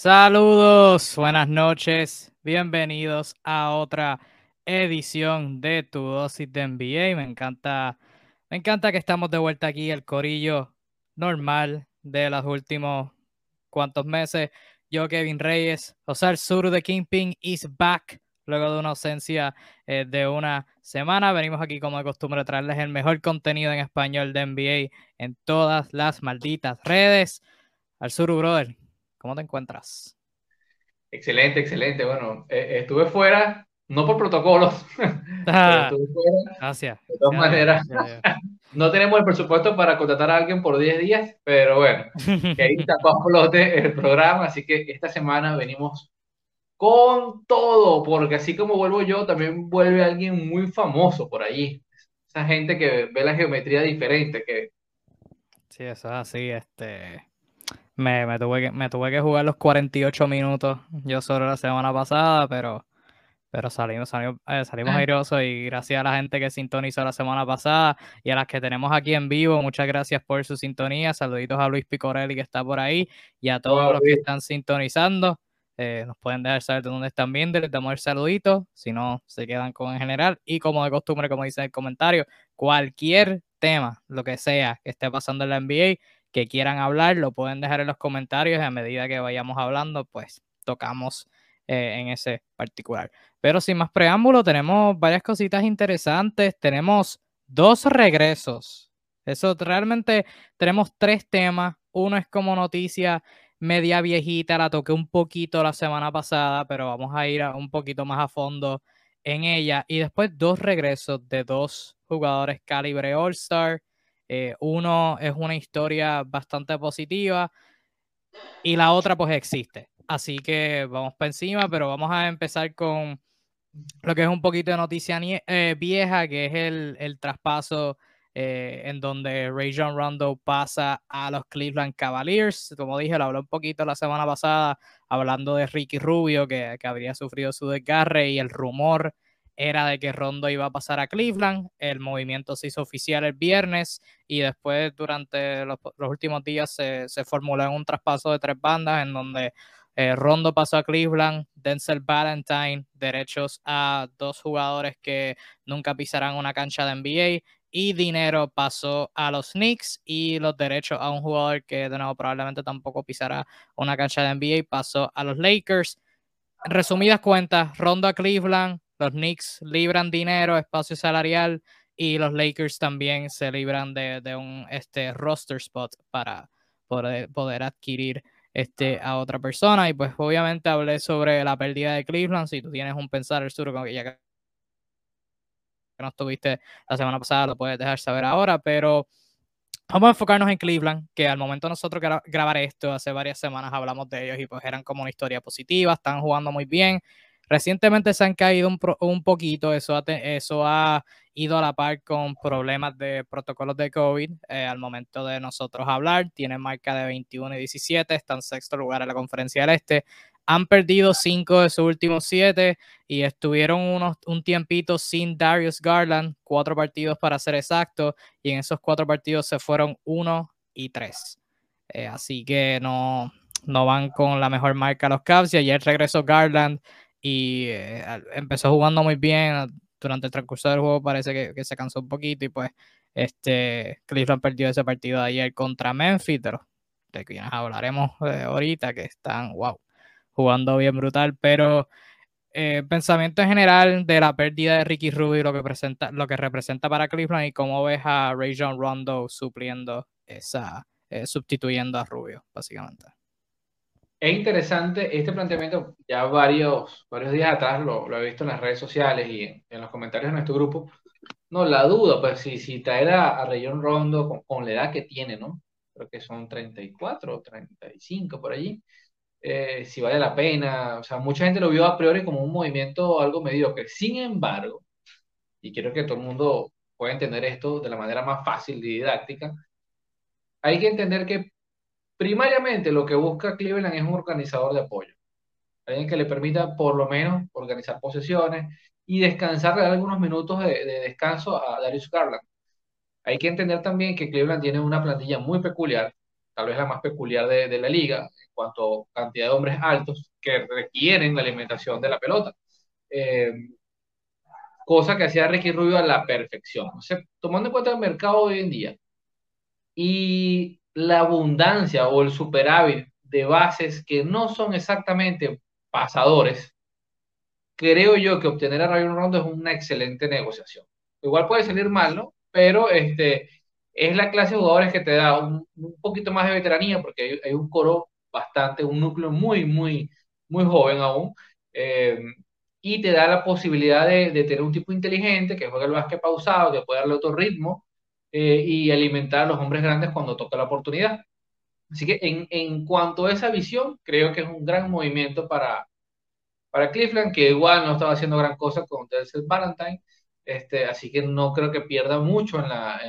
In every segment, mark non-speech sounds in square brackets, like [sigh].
Saludos, buenas noches, bienvenidos a otra edición de Tu Dosis de NBA. Me encanta, me encanta que estamos de vuelta aquí, el corillo normal de los últimos cuantos meses. Yo, Kevin Reyes, José Suru de Kingpin is back. Luego de una ausencia eh, de una semana, venimos aquí como de costumbre a traerles el mejor contenido en español de NBA en todas las malditas redes. Al Suru, brother, ¿Cómo te encuentras? Excelente, excelente. Bueno, eh, estuve fuera, no por protocolos, [laughs] ah, estuve fuera. Gracias. De todas maneras, [laughs] no tenemos el presupuesto para contratar a alguien por 10 días, pero bueno, que ahí está [laughs] flote el programa, así que esta semana venimos con todo, porque así como vuelvo yo, también vuelve alguien muy famoso por allí. Esa gente que ve la geometría diferente, que... Sí, eso es así, este... Me, tuve que, me tuve que jugar los 48 minutos yo solo la semana pasada, pero, pero salimos, salimos, eh, salimos ah. airosos y gracias a la gente que sintonizó la semana pasada y a las que tenemos aquí en vivo, muchas gracias por su sintonía. Saluditos a Luis Picorelli que está por ahí y a todos los que están sintonizando. Eh, nos pueden dejar saber de dónde están viendo, les damos el saludito, si no se quedan con en general. Y como de costumbre, como dice en el comentario, cualquier tema, lo que sea que esté pasando en la NBA, que quieran hablar, lo pueden dejar en los comentarios y a medida que vayamos hablando, pues tocamos eh, en ese particular. Pero sin más preámbulo, tenemos varias cositas interesantes. Tenemos dos regresos. Eso realmente tenemos tres temas. Uno es como noticia media viejita, la toqué un poquito la semana pasada, pero vamos a ir un poquito más a fondo en ella. Y después dos regresos de dos jugadores calibre All-Star. Eh, uno es una historia bastante positiva y la otra pues existe. Así que vamos para encima, pero vamos a empezar con lo que es un poquito de noticia eh, vieja, que es el, traspaso eh, en donde Ray John Rondo pasa a los Cleveland Cavaliers. Como dije, lo hablé un poquito la semana pasada, hablando de Ricky Rubio, que, que habría sufrido su desgarre y el rumor era de que Rondo iba a pasar a Cleveland. El movimiento se hizo oficial el viernes y después durante los, últimos días se, se, formuló en un traspaso de tres bandas en donde eh, Rondo pasó a Cleveland, Denzel Valentine, derechos a dos jugadores que nunca pisarán una cancha de NBA y dinero pasó a los Knicks y los derechos a un jugador que de nuevo probablemente tampoco pisará una cancha de NBA pasó a los Lakers. resumidas cuentas, Rondo a Cleveland, los Knicks libran dinero, espacio salarial y los Lakers también se libran de, un este, roster spot para poder, poder adquirir este, a otra persona. Y pues obviamente hablé sobre la pérdida de Cleveland. Si tú tienes un pensar el sur, ya que no estuviste la semana pasada, lo puedes dejar saber ahora, pero vamos a enfocarnos en Cleveland, que al momento nosotros grabar esto, hace varias semanas hablamos de ellos y pues eran como una historia positiva, están jugando muy bien, Recientemente se han caído un, poquito, eso ha, eso ha ido a la par con problemas de protocolos de COVID eh, al momento de nosotros hablar. Tienen marca de 21 y 17, están sexto lugar en la conferencia del Este. Han perdido cinco de sus últimos siete y estuvieron unos, un tiempito sin Darius Garland, cuatro partidos para ser exacto, y en esos cuatro partidos se fueron uno y tres. Eh, así que no, no van con la mejor marca los Cavs y ayer regresó Garland y eh, empezó jugando muy bien. Durante el transcurso del juego parece que, se cansó un poquito y pues este Cleveland perdió ese partido de ayer contra Memphis, de, de quienes hablaremos eh, ahorita, que están, wow, jugando bien brutal, pero eh, pensamiento en general de la pérdida de Ricky Rubio, lo que, presenta, lo que representa para Cleveland y cómo ves a Ray John Rondo supliendo esa, sustituyendo a Rubio, básicamente. Es interesante este planteamiento, ya varios, varios días atrás lo, he visto en las redes sociales y en, los comentarios de nuestro grupo. No, la duda, pues si, si traer a, a Rayon Rondo con, la edad que tiene, ¿no? Creo que son 34 o 35 por allí. Eh, si vale la pena, o sea, mucha gente lo vio a priori como un movimiento algo mediocre. Sin embargo, y quiero que todo el mundo pueda entender esto de la manera más fácil y didáctica, hay que entender que Primariamente lo que busca Cleveland es un organizador de apoyo. Alguien que le permita por lo menos organizar posesiones y descansar algunos minutos de, descanso a Darius Garland. Hay que entender también que Cleveland tiene una plantilla muy peculiar, tal vez la más peculiar de, de la liga en cuanto a cantidad de hombres altos que requieren la alimentación de la pelota. Eh, cosa que hacía Ricky Rubio a la perfección. O sea, tomando en cuenta el mercado hoy en día y la abundancia o el superávit de bases que no son exactamente pasadores, creo yo que obtener a Rayon Rondo es una excelente negociación. Igual puede salir mal, ¿no? Pero este, es la clase de jugadores que te da un, poquito más de veteranía, porque hay, un coro bastante, un núcleo muy, muy, muy joven aún, eh, y te da la posibilidad de, tener un tipo inteligente que juega el básquet pausado, que puede darle otro ritmo eh, y alimentar a los hombres grandes cuando toca la oportunidad. Así que en, en, cuanto a esa visión, creo que es un gran movimiento para, para Cleveland, que igual no estaba haciendo gran cosa con Denzel Valentine, este, así que no creo que pierda mucho en la,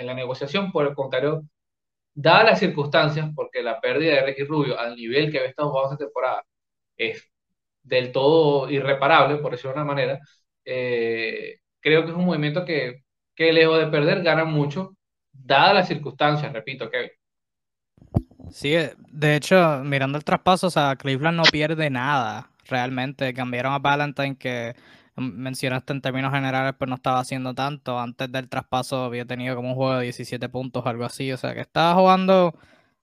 en la negociación, por el contrario, dadas las circunstancias, porque la pérdida de Ricky Rubio al nivel que había estado jugando esta temporada es del todo irreparable, por decirlo de una manera, eh, creo que es un movimiento que, que lejos de perder, gana mucho, dadas las circunstancias, repito, que Sí, eh, de hecho, mirando el traspaso, o sea, Cleveland no pierde nada, realmente. Cambiaron a Valentine, que mencionaste en términos generales, pues no estaba haciendo tanto. Antes del traspaso había tenido como un juego de 17 puntos algo así. O sea que estaba jugando,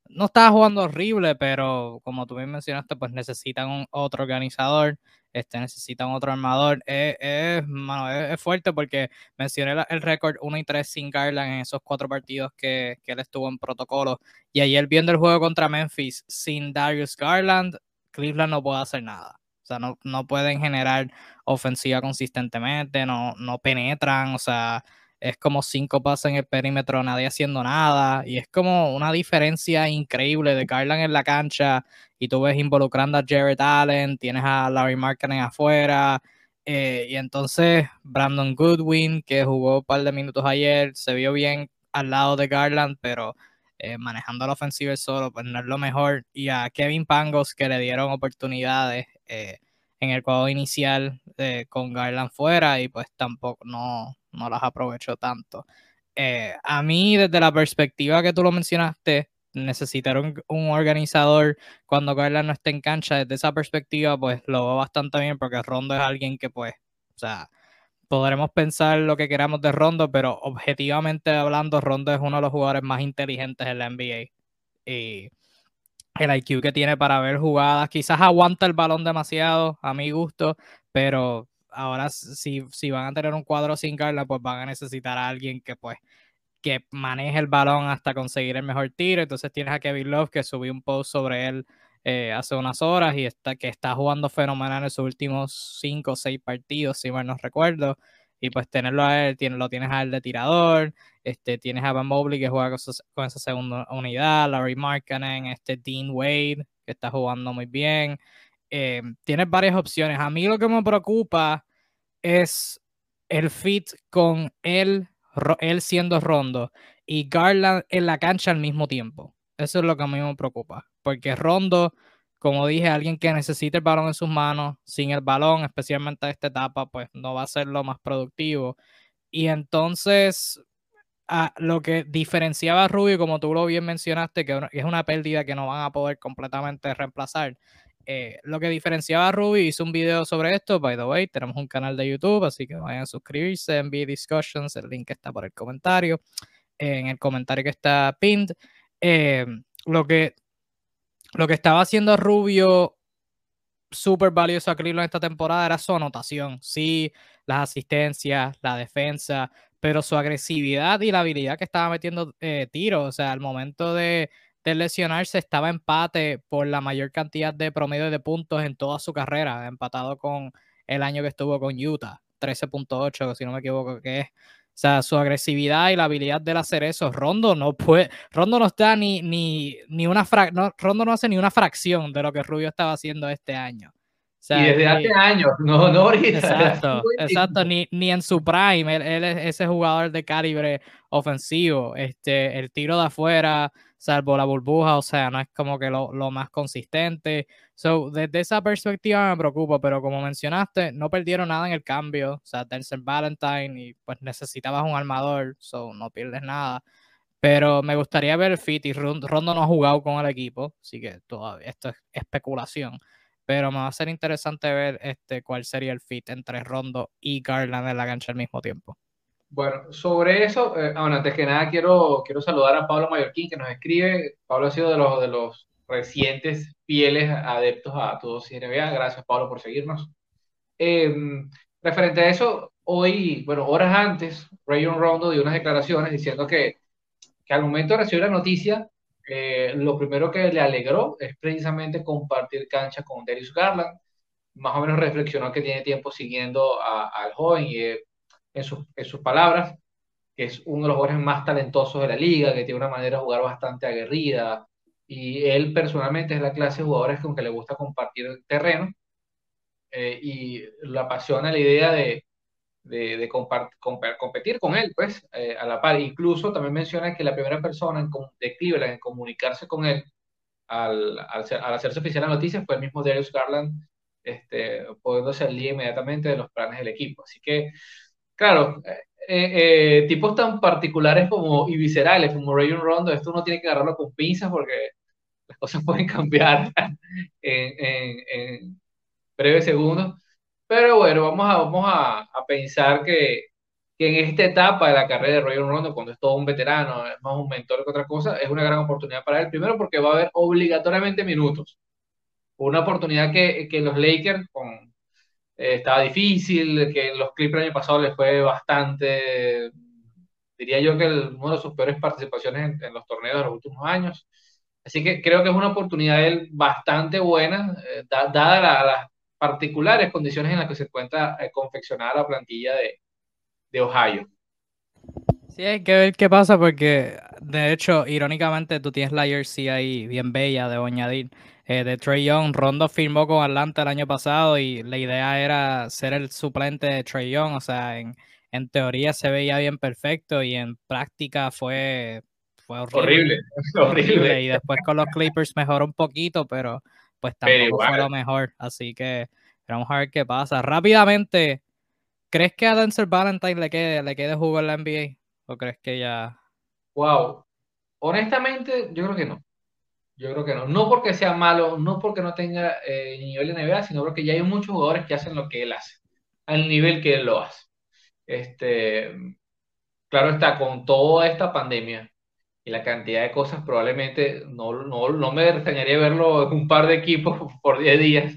no estaba jugando horrible, pero como tú bien mencionaste, pues necesitan otro organizador, este, necesitan otro armador. Es, es, fuerte porque mencioné el récord 1 y 3 sin Garland en esos cuatro partidos que, que él estuvo en protocolo. Y ayer viendo el juego contra Memphis sin Darius Garland, Cleveland no puede hacer nada. O sea, no, no pueden generar ofensiva consistentemente, no, no penetran, o sea, es como cinco pasos en el perímetro, nadie haciendo nada, y es como una diferencia increíble de Garland en la cancha, y tú ves involucrando a Jared Allen, tienes a Larry Markkinen afuera, eh, y entonces Brandon Goodwin, que jugó un par de minutos ayer, se vio bien al lado de Garland, pero eh, manejando la ofensiva solo, pues no es lo mejor. Y a Kevin Pangos, que le dieron oportunidades eh, en el juego inicial con Garland fuera y pues tampoco no las aprovechó tanto. a mí, desde la perspectiva que tú lo mencionaste, necesitaron un organizador cuando Garland no esté en cancha. Desde esa perspectiva, pues lo veo bastante bien porque Rondo es alguien que, pues, o sea, podremos pensar lo que queramos de Rondo, pero objetivamente hablando, Rondo es uno de los jugadores más inteligentes en la NBA. Y el IQ que tiene para ver jugadas, quizás aguanta el balón demasiado, a mi gusto, pero ahora si, si van a tener un cuadro sin Carla, pues van a necesitar a alguien que pues que maneje el balón hasta conseguir el mejor tiro. Entonces tienes a Kevin Love que subió un post sobre él eh, hace unas horas y está, que está jugando fenomenal en sus últimos cinco o seis partidos, si mal no recuerdo. Y pues tenerlo a él, tiene, lo tienes a él de tirador, este, tienes a Van Mobley que juega con, esa segunda unidad, Larry Markkanen, este Dean Wade que está jugando muy bien. Eh, tienes varias opciones. A mí lo que me preocupa es el fit con él, él siendo Rondo y Garland en la cancha al mismo tiempo. Eso es lo que a mí me preocupa porque Rondo, como dije, alguien que necesita el balón en sus manos, sin el balón, especialmente a esta etapa, pues no va a ser lo más productivo. Y entonces, lo que diferenciaba a Rubio, como tú lo bien mencionaste, que es una pérdida que no van a poder completamente reemplazar. Eh, lo que diferenciaba a Rubio, hizo un video sobre esto, by the way, tenemos un canal de YouTube, así que vayan a suscribirse, envíe discussions, el link está por el comentario, en el comentario que está pinned. Eh, lo que lo que estaba haciendo Rubio súper valioso a Cleveland esta temporada era su anotación. Sí, las asistencias, la defensa, pero su agresividad y la habilidad que estaba metiendo eh, tiros. O sea, al momento de, de, lesionarse estaba empate por la mayor cantidad de promedio de puntos en toda su carrera, empatado con el año que estuvo con Utah, 13.8, si no me equivoco, que es o sea, su agresividad y la habilidad de hacer eso. Rondo no puede, Rondo no está ni, ni, ni una no, Rondo no hace ni una fracción de lo que Rubio estaba haciendo este año. Y desde hace años, [laughs] no, no ahorita. Exacto, [laughs] exacto, ni, ni en su prime, él, es ese jugador de calibre ofensivo, este, el tiro de afuera, salvo la burbuja, o sea, no es como que lo, lo más consistente. So, desde esa perspectiva me preocupa, pero como mencionaste, no perdieron nada en el cambio. O sea, Denzel Valentine y pues necesitabas un armador, so no pierdes nada. Pero me gustaría ver el fit y Rondo no ha jugado con el equipo, así que todavía esto es especulación. Pero me va a ser interesante ver este, cuál sería el fit entre Rondo y Garland en la cancha al mismo tiempo. Bueno, sobre eso, eh, bueno, antes que nada quiero, quiero saludar a Pablo Mallorquín que nos escribe. Pablo ha sido de los, de los recientes fieles adeptos a todos NBA. Gracias, Pablo, por seguirnos. Em, referente a eso, hoy, bueno, horas antes, Rayon Rondo dio unas declaraciones diciendo que, que al momento de recibir la noticia, eh, lo primero que le alegró es precisamente compartir cancha con Darius Garland. Más o menos reflexionó que tiene tiempo siguiendo al joven y eh, en, sus palabras, que es uno de los jugadores más talentosos de la liga, que tiene una manera de jugar bastante aguerrida, y él personalmente es la clase de jugadores con que le gusta compartir terreno eh, y le apasiona la idea de, de, de competir con él, pues, eh, a la par. Incluso también menciona que la primera persona en, de Cleveland en comunicarse con él al, al, hacerse oficial la noticia fue el mismo Darius Garland, este, poniéndose al día inmediatamente de los planes del equipo. Así que, claro, eh, tipos tan particulares como y viscerales como Rayon Rondo, esto uno tiene que agarrarlo con pinzas porque las cosas [laughs] pueden cambiar en breves segundos. Pero bueno, vamos a, vamos a, a pensar que, que, en esta etapa de la carrera de Rayon Rondo, cuando es todo un veterano, es más un mentor que otra cosa, es una gran oportunidad para él. Primero porque va a haber obligatoriamente minutos. Una oportunidad que, que los Lakers, con, eh, estaba difícil, que los Clippers el año pasado les fue bastante, diría yo que el, una de sus peores participaciones en, en los torneos de los últimos años. Así que creo que es una oportunidad de él bastante buena, eh, dada las la particulares condiciones en las que se encuentra eh, confeccionada la plantilla de, de, Ohio. Sí, hay que ver qué pasa porque, de hecho, irónicamente, tú tienes la jersey ahí bien bella, de añadir, eh, de Trey Young. Rondo firmó con Atlanta el año pasado y la idea era ser el suplente de Trey Young, o sea, en, en teoría se veía bien perfecto y en práctica fue fue horrible. Horrible, [laughs] Y después con los Clippers mejoró un poquito, pero pues tampoco fue lo mejor. Así que vamos a ver qué pasa. Rápidamente, ¿crees que a Denzel Valentine le quede, le quede jugo en la NBA? ¿O crees que ya.? Wow. Honestamente, yo creo que no. Yo creo que no. No porque sea malo, no porque no tenga eh, nivel de NBA, sino porque ya hay muchos jugadores que hacen lo que él hace, al nivel que él lo hace. Este, claro está, con toda esta pandemia, y la cantidad de cosas probablemente no, no, no me extrañaría verlo en un par de equipos [laughs] por 10 días,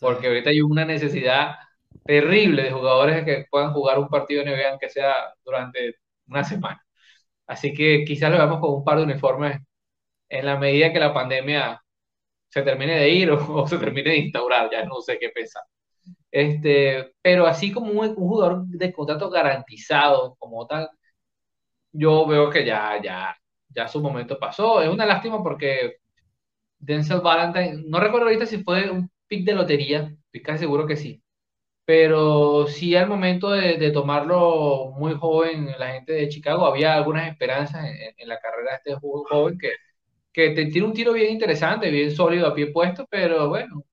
porque ahorita hay una necesidad terrible de jugadores que puedan jugar un partido NBA aunque sea durante una semana. Así que quizás lo veamos con un par de uniformes en la medida que la pandemia se termine de ir [laughs] o, se termine de instaurar, ya no sé qué pensar. Este, pero así como un, un jugador de contrato garantizado como tal, yo veo que ya, ya, ya su momento pasó. Es una lástima porque Denzel Valentine, no recuerdo ahorita si fue un pick de lotería, estoy casi seguro que sí, pero sí al momento de, tomarlo muy joven, la gente de Chicago, había algunas esperanzas en, la carrera de este joven que, que tiene un tiro bien interesante, bien sólido a pie puesto, pero bueno,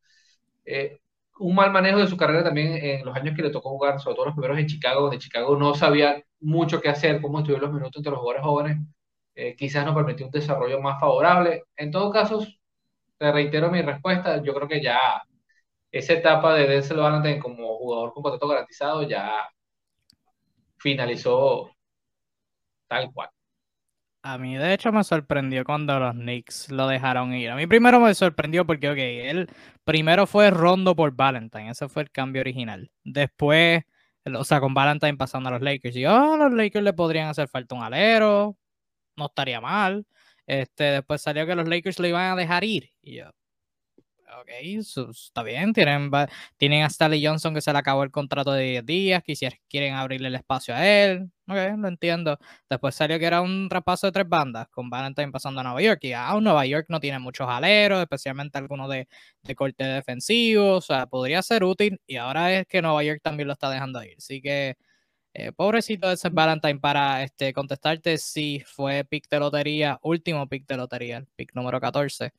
eh, un mal manejo de su carrera también en los años que le tocó jugar, sobre todo los primeros en Chicago, donde Chicago no sabía mucho qué hacer, cómo estuvieron los minutos entre los jugadores jóvenes eh, quizás nos permitió un desarrollo más favorable. En todo caso, te reitero mi respuesta, yo creo que ya esa etapa de Denzel Valentine como jugador con contrato garantizado ya finalizó tal cual. A mí, de hecho, me sorprendió cuando los Knicks lo dejaron ir. A mí primero me sorprendió porque, ok, él primero fue Rondo por Valentine, ese fue el cambio original. Después, o sea, con Valentine pasando a los Lakers. Y, oh, los Lakers le podrían hacer falta un alero, no estaría mal. Este, después salió que los Lakers lo iban a dejar ir. Y yo, ok, está bien. Tienen, tienen a Stanley Johnson que se le acabó el contrato de 10 días, quisiera, quieren abrirle el espacio a él. Ok, lo entiendo. Después salió que era un repaso de tres bandas, con Valentine pasando a Nueva York. Y aún Nueva York no tiene muchos aleros, especialmente algunos de, de corte defensivo. O sea, podría ser útil. Y ahora es que Nueva York también lo está dejando ir. Así que eh, pobrecito de ese Valentine para este, contestarte si fue pick de lotería, último pick de lotería, el pick número 14.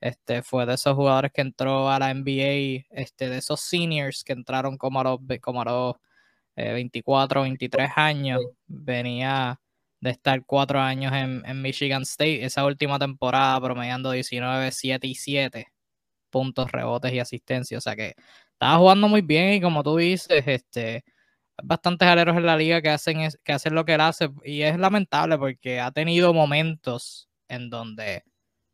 Este, fue de esos jugadores que entró a la NBA, este, de esos seniors que entraron como a los, como a los 24, eh, 23 años. Venía de estar cuatro años en, en Michigan State. Esa última temporada promediando 19, 7 y 7 puntos, rebotes y asistencia. O sea que estaba jugando muy bien y como tú dices, este, bastantes aleros en la liga que hacen, que hacen lo que él hace y es lamentable porque ha tenido momentos en donde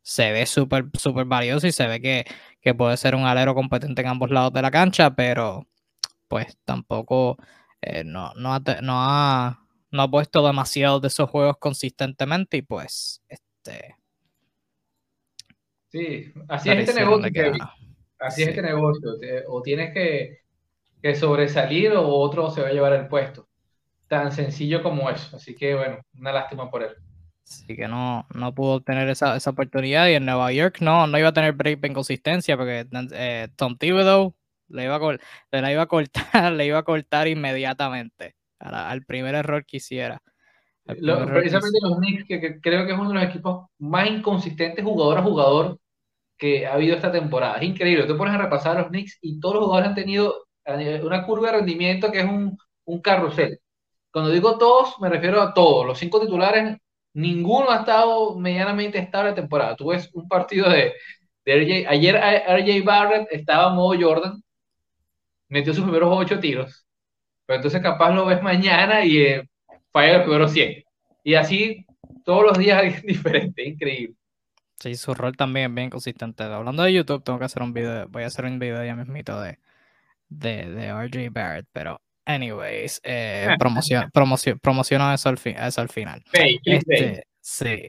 se ve súper super valioso y se ve que, que, puede ser un alero competente en ambos lados de la cancha, pero pues tampoco eh, no, no, ha, no, ha, no ha puesto demasiado de esos juegos consistentemente y pues este Sí, así es este negocio. así es este negocio. O tienes que, que, sobresalir o otro se va a llevar el puesto. Tan sencillo como eso. Así que bueno, una lástima por él. Así que no, no pudo obtener esa, esa oportunidad y en Nueva York no, no iba a tener break en consistencia porque eh, Tom Thibodeau le iba, a, le la iba a cortar, [laughs] le iba a cortar inmediatamente al primer error que hiciera precisamente los Knicks, que, creo que es uno de los equipos más inconsistentes jugador a jugador que ha habido esta temporada. Es increíble. Te pones a repasar a los Knicks y todos los jugadores han tenido una curva de rendimiento que es un, un carrusel. Cuando digo todos, me refiero a todos. Los cinco titulares, ninguno ha estado medianamente estable la temporada. Tú ves un partido de, de RJ. Ayer RJ Barrett estaba en modo Jordan, metió sus primeros ocho tiros. Pero entonces capaz lo ves mañana y eh, falla los primeros 100. Y así todos los días [laughs] es diferente, increíble. Sí, su rol también es bien consistente. Hablando de YouTube, tengo que hacer un video, voy a hacer un video ya mismito de, de, de RJ Barrett, pero anyways, eh, [laughs] promoción, promoción, promociono eso al, eso al final. Este, sí,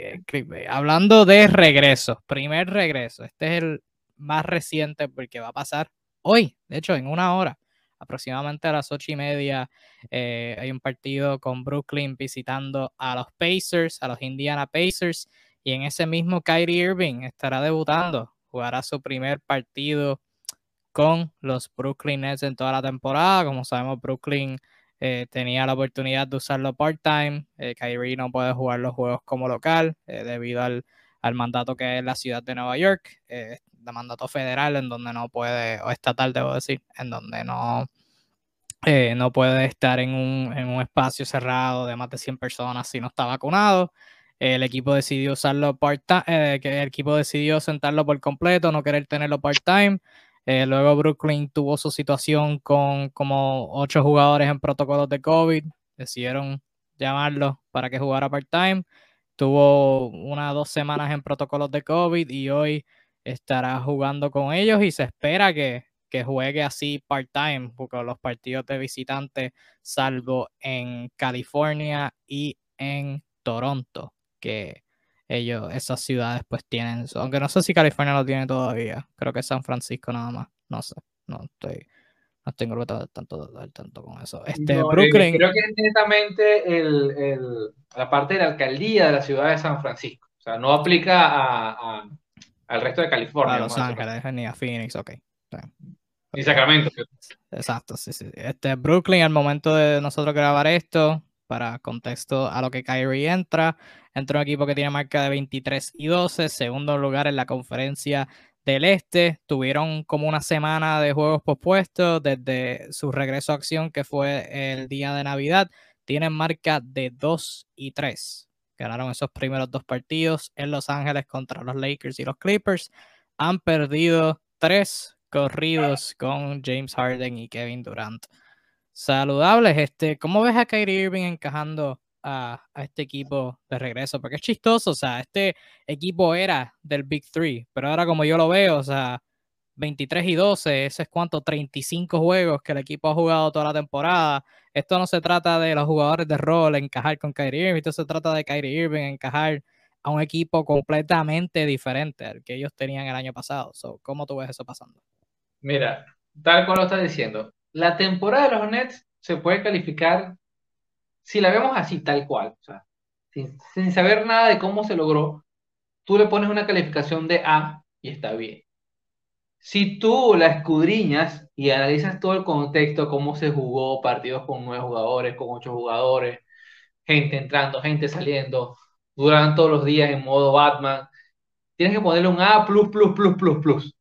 Hablando de regreso, primer regreso, este es el más reciente porque va a pasar hoy, de hecho, en una hora aproximadamente a las ocho y media eh, hay un partido con Brooklyn visitando a los Pacers, a los Indiana Pacers, y en ese mismo Kyrie Irving estará debutando, jugará su primer partido con los Brooklyn Nets en toda la temporada. Como sabemos, Brooklyn eh, tenía la oportunidad de usarlo part-time. Eh, Kyrie no puede jugar los juegos como local debido al, al, mandato que es la ciudad de Nueva York de mandato federal en donde no puede, o estatal debo decir, en donde no, eh, no puede estar en un, en un, espacio cerrado de más de 100 personas si no está vacunado. El equipo decidió usarlo part-time, eh, el equipo decidió sentarlo por completo, no querer tenerlo part-time. Eh, luego Brooklyn tuvo su situación con como ocho jugadores en protocolos de COVID. Decidieron llamarlo para que jugara part-time. Tuvo una dos semanas en protocolos de COVID y hoy estará jugando con ellos y se espera que, juegue así part-time, porque los partidos de visitantes, salvo en California y en Toronto, que ellos, esas ciudades pues tienen, aunque no sé si California lo tiene todavía, creo que San Francisco nada más, no sé, no estoy, no tengo tanto, tanto con eso. Este, eh, Brooklyn. Creo que es netamente el, la parte de la alcaldía de la ciudad de San Francisco. O sea, no aplica a, al resto de California. A Los Ángeles, ni a Phoenix, ok. Y Sacramento. Exacto, sí, sí. Este, Brooklyn, al momento de nosotros grabar esto, para contexto a lo que Kyrie entra, entra un equipo que tiene marca de 23 y 12, segundo lugar en la conferencia del Este. Tuvieron como una semana de juegos pospuestos desde su regreso a acción, que fue el día de Navidad. Tienen marca de 2 y 3. Ganaron esos primeros dos partidos en Los Ángeles contra los Lakers y los Clippers. Han perdido tres corridos con James Harden y Kevin Durant. Saludables, este, ¿cómo ves a Kyrie Irving encajando a, a, este equipo de regreso? Porque es chistoso, o sea, este equipo era del Big Three, pero ahora como yo lo veo, o sea, 23 y 12, ese es cuánto, 35 juegos que el equipo ha jugado toda la temporada. Esto no se trata de los jugadores de rol encajar con Kyrie Irving, esto se trata de Kyrie Irving encajar a un equipo completamente diferente al que ellos tenían el año pasado. ¿Cómo tú ves eso pasando? Mira, tal cual lo estás diciendo, la temporada de los Nets se puede calificar, si la vemos así, tal cual, sin saber nada de cómo se logró, tú le pones una calificación de A y está bien si tú la escudriñas y analizas todo el contexto, cómo se jugó, partidos con nueve jugadores, con ocho jugadores, gente entrando, gente saliendo, duran todos los días en modo Batman, tienes que ponerle un A plus, plus, plus, plus, plus.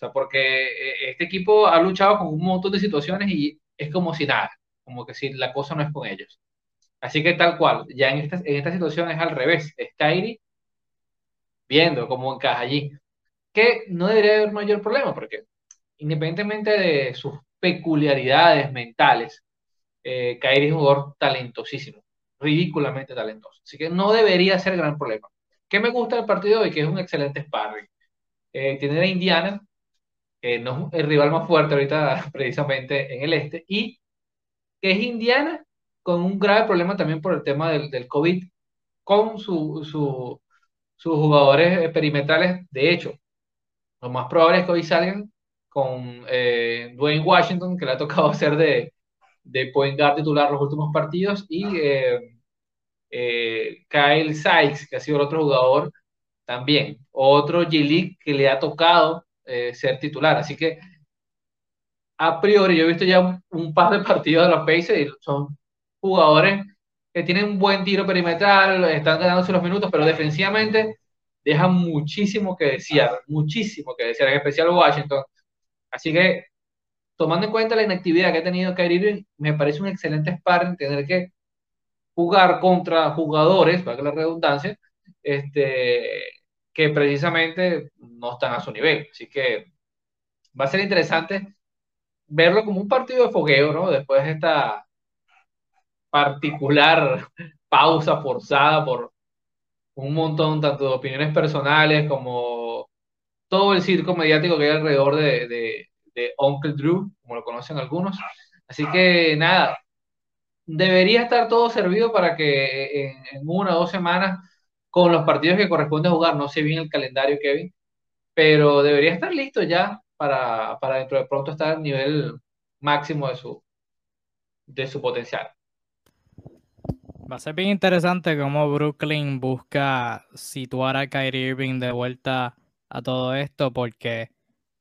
Sea, porque eh, este equipo ha luchado con un montón de situaciones y es como si nada, como que si la cosa no es con ellos. Así que tal cual, ya en esta, en esta situación es al revés, es Kyrie viendo cómo encaja allí, que no debería haber mayor problema, porque independientemente de sus peculiaridades mentales, eh, Kyrie es un jugador talentosísimo, ridículamente talentoso, así que no debería ser gran problema. ¿Qué me gusta del partido hoy? Que es un excelente sparring. Eh, tiene a Indiana, que no es el rival más fuerte ahorita [laughs] precisamente en el este, y que es Indiana con un grave problema también por el tema del, del COVID, con su, su, sus jugadores perimetrales. De hecho, lo más probable es que hoy salgan con eh, Dwayne Washington, que le ha tocado [laughs] ser de, de point guard titular los últimos partidos, y eh, eh, Kyle Sykes, que ha sido el otro jugador también. Otro G-League que le ha tocado ser titular. Así que, a priori, yo he visto ya un, par de [laughs] partidos de los Pacers y son jugadores que tienen un buen tiro perimetral, están ganándose los minutos, pero defensivamente dejan muchísimo que desear, muchísimo que desear, en especial Washington. Así que, tomando en cuenta la inactividad que ha tenido Kyrie Irving, me parece un excelente sparring tener que jugar contra jugadores, para que la redundancia, este, que precisamente no están a su nivel. Así que va a ser interesante verlo como un partido de fogueo, ¿no? Después de esta particular pausa forzada por un montón tanto de opiniones personales como todo el circo mediático que hay alrededor de, de, de Uncle Drew, como lo conocen algunos. Así que nada, debería estar todo servido para que en, en, una o dos semanas, con los partidos que corresponde jugar, no sé bien el calendario, Kevin, pero debería estar listo ya para, para dentro de pronto estar al nivel máximo de su, de su potencial. Va a ser bien interesante cómo Brooklyn busca situar a Kyrie Irving de vuelta a todo esto, porque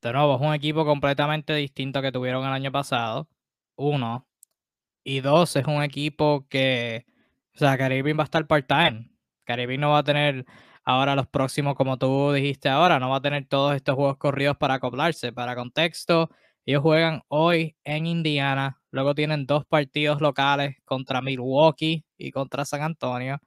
de nuevo es un equipo completamente distinto que tuvieron el año pasado. Uno. Y dos, es un equipo que, o sea, Kyrie Irving va a estar part-time. Irving no va a tener ahora los próximos, como tú dijiste ahora, no va a tener todos estos juegos corridos para acoplarse. Para contexto, ellos juegan hoy en Indiana, luego tienen dos partidos locales contra Milwaukee y contra San Antonio,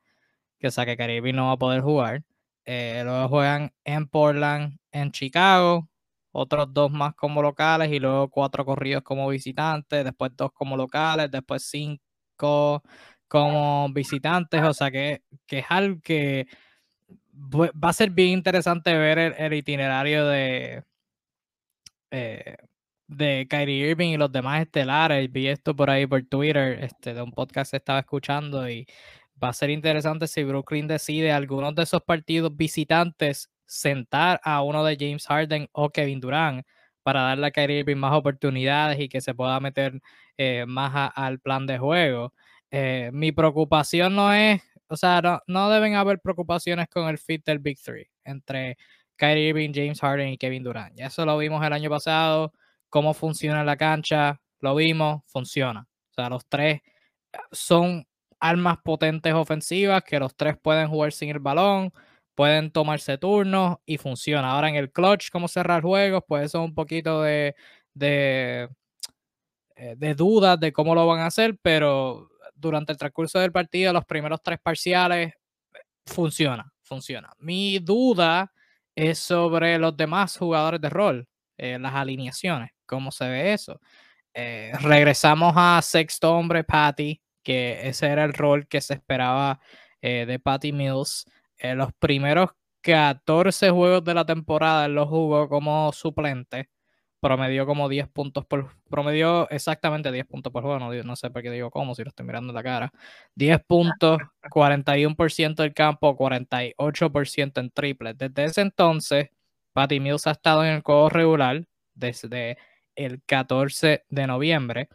que o sea que Caribe no va a poder jugar. Eh, luego juegan en Portland, en Chicago, otros dos más como locales y luego cuatro corridos como visitantes, después dos como locales, después cinco como visitantes, o sea que, que es algo que va a ser bien interesante ver el, itinerario de, eh, de Kyrie Irving y los demás estelares. Vi esto por ahí por Twitter, este, de un podcast que estaba escuchando y va a ser interesante si Brooklyn decide algunos de esos partidos visitantes sentar a uno de James Harden o Kevin Durant para darle a Kyrie Irving más oportunidades y que se pueda meter eh, más al plan de juego. Eh, mi preocupación no es, o sea, no, no, deben haber preocupaciones con el fit del Big Three entre Kyrie Irving, James Harden y Kevin Durant. Ya eso lo vimos el año pasado cómo funciona la cancha, lo vimos, funciona. O sea, los tres son armas potentes ofensivas que los tres pueden jugar sin el balón, pueden tomarse turnos y funciona. Ahora en el clutch, cómo cerrar juegos, pues eso es un poquito de, de, eh, de dudas de cómo lo van a hacer, pero durante el transcurso del partido, los primeros tres parciales, funciona, funciona. Mi duda es sobre los demás jugadores de rol, eh, las alineaciones cómo se ve eso. Eh, regresamos a sexto hombre, Patty, que ese era el rol que se esperaba eh, de Patty Mills. Los primeros 14 juegos de la temporada los jugó como suplente. Promedió como 10 puntos por. Promedió exactamente 10 puntos por juego. No, no sé por qué digo cómo, si lo estoy mirando en la cara. 10 puntos, 41% del campo, 48% en triple. Desde ese entonces, Patty Mills ha estado en el juego regular desde el 14 de noviembre.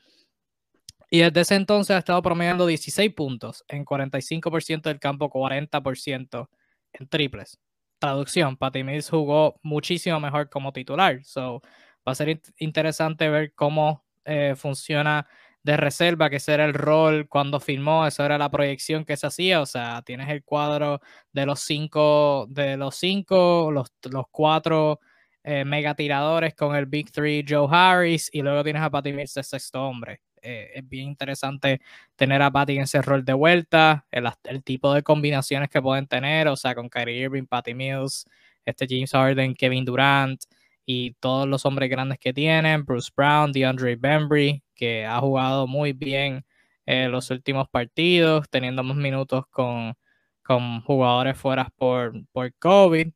Y desde ese entonces ha estado promediando 16 puntos en 45% del campo, 40% en triples. Traducción, Patty Mills jugó muchísimo mejor como titular. So, va a ser interesante ver cómo eh, funciona de reserva, que ese era el rol cuando firmó, esa era la proyección que se hacía. O sea, tienes el cuadro de los cinco, de los cinco, los, los cuatro eh, mega tiradores con el Big Three Joe Harris y luego tienes a Patty Mills de sexto hombre. Eh, es bien interesante tener a Patty en ese rol de vuelta, el, el, tipo de combinaciones que pueden tener, o sea, con Kyrie Irving, Patty Mills, este James Harden, Kevin Durant y todos los hombres grandes que tienen, Bruce Brown, DeAndre Bembry, que ha jugado muy bien en los últimos partidos, teniendo más minutos con, con jugadores fuera por, por COVID.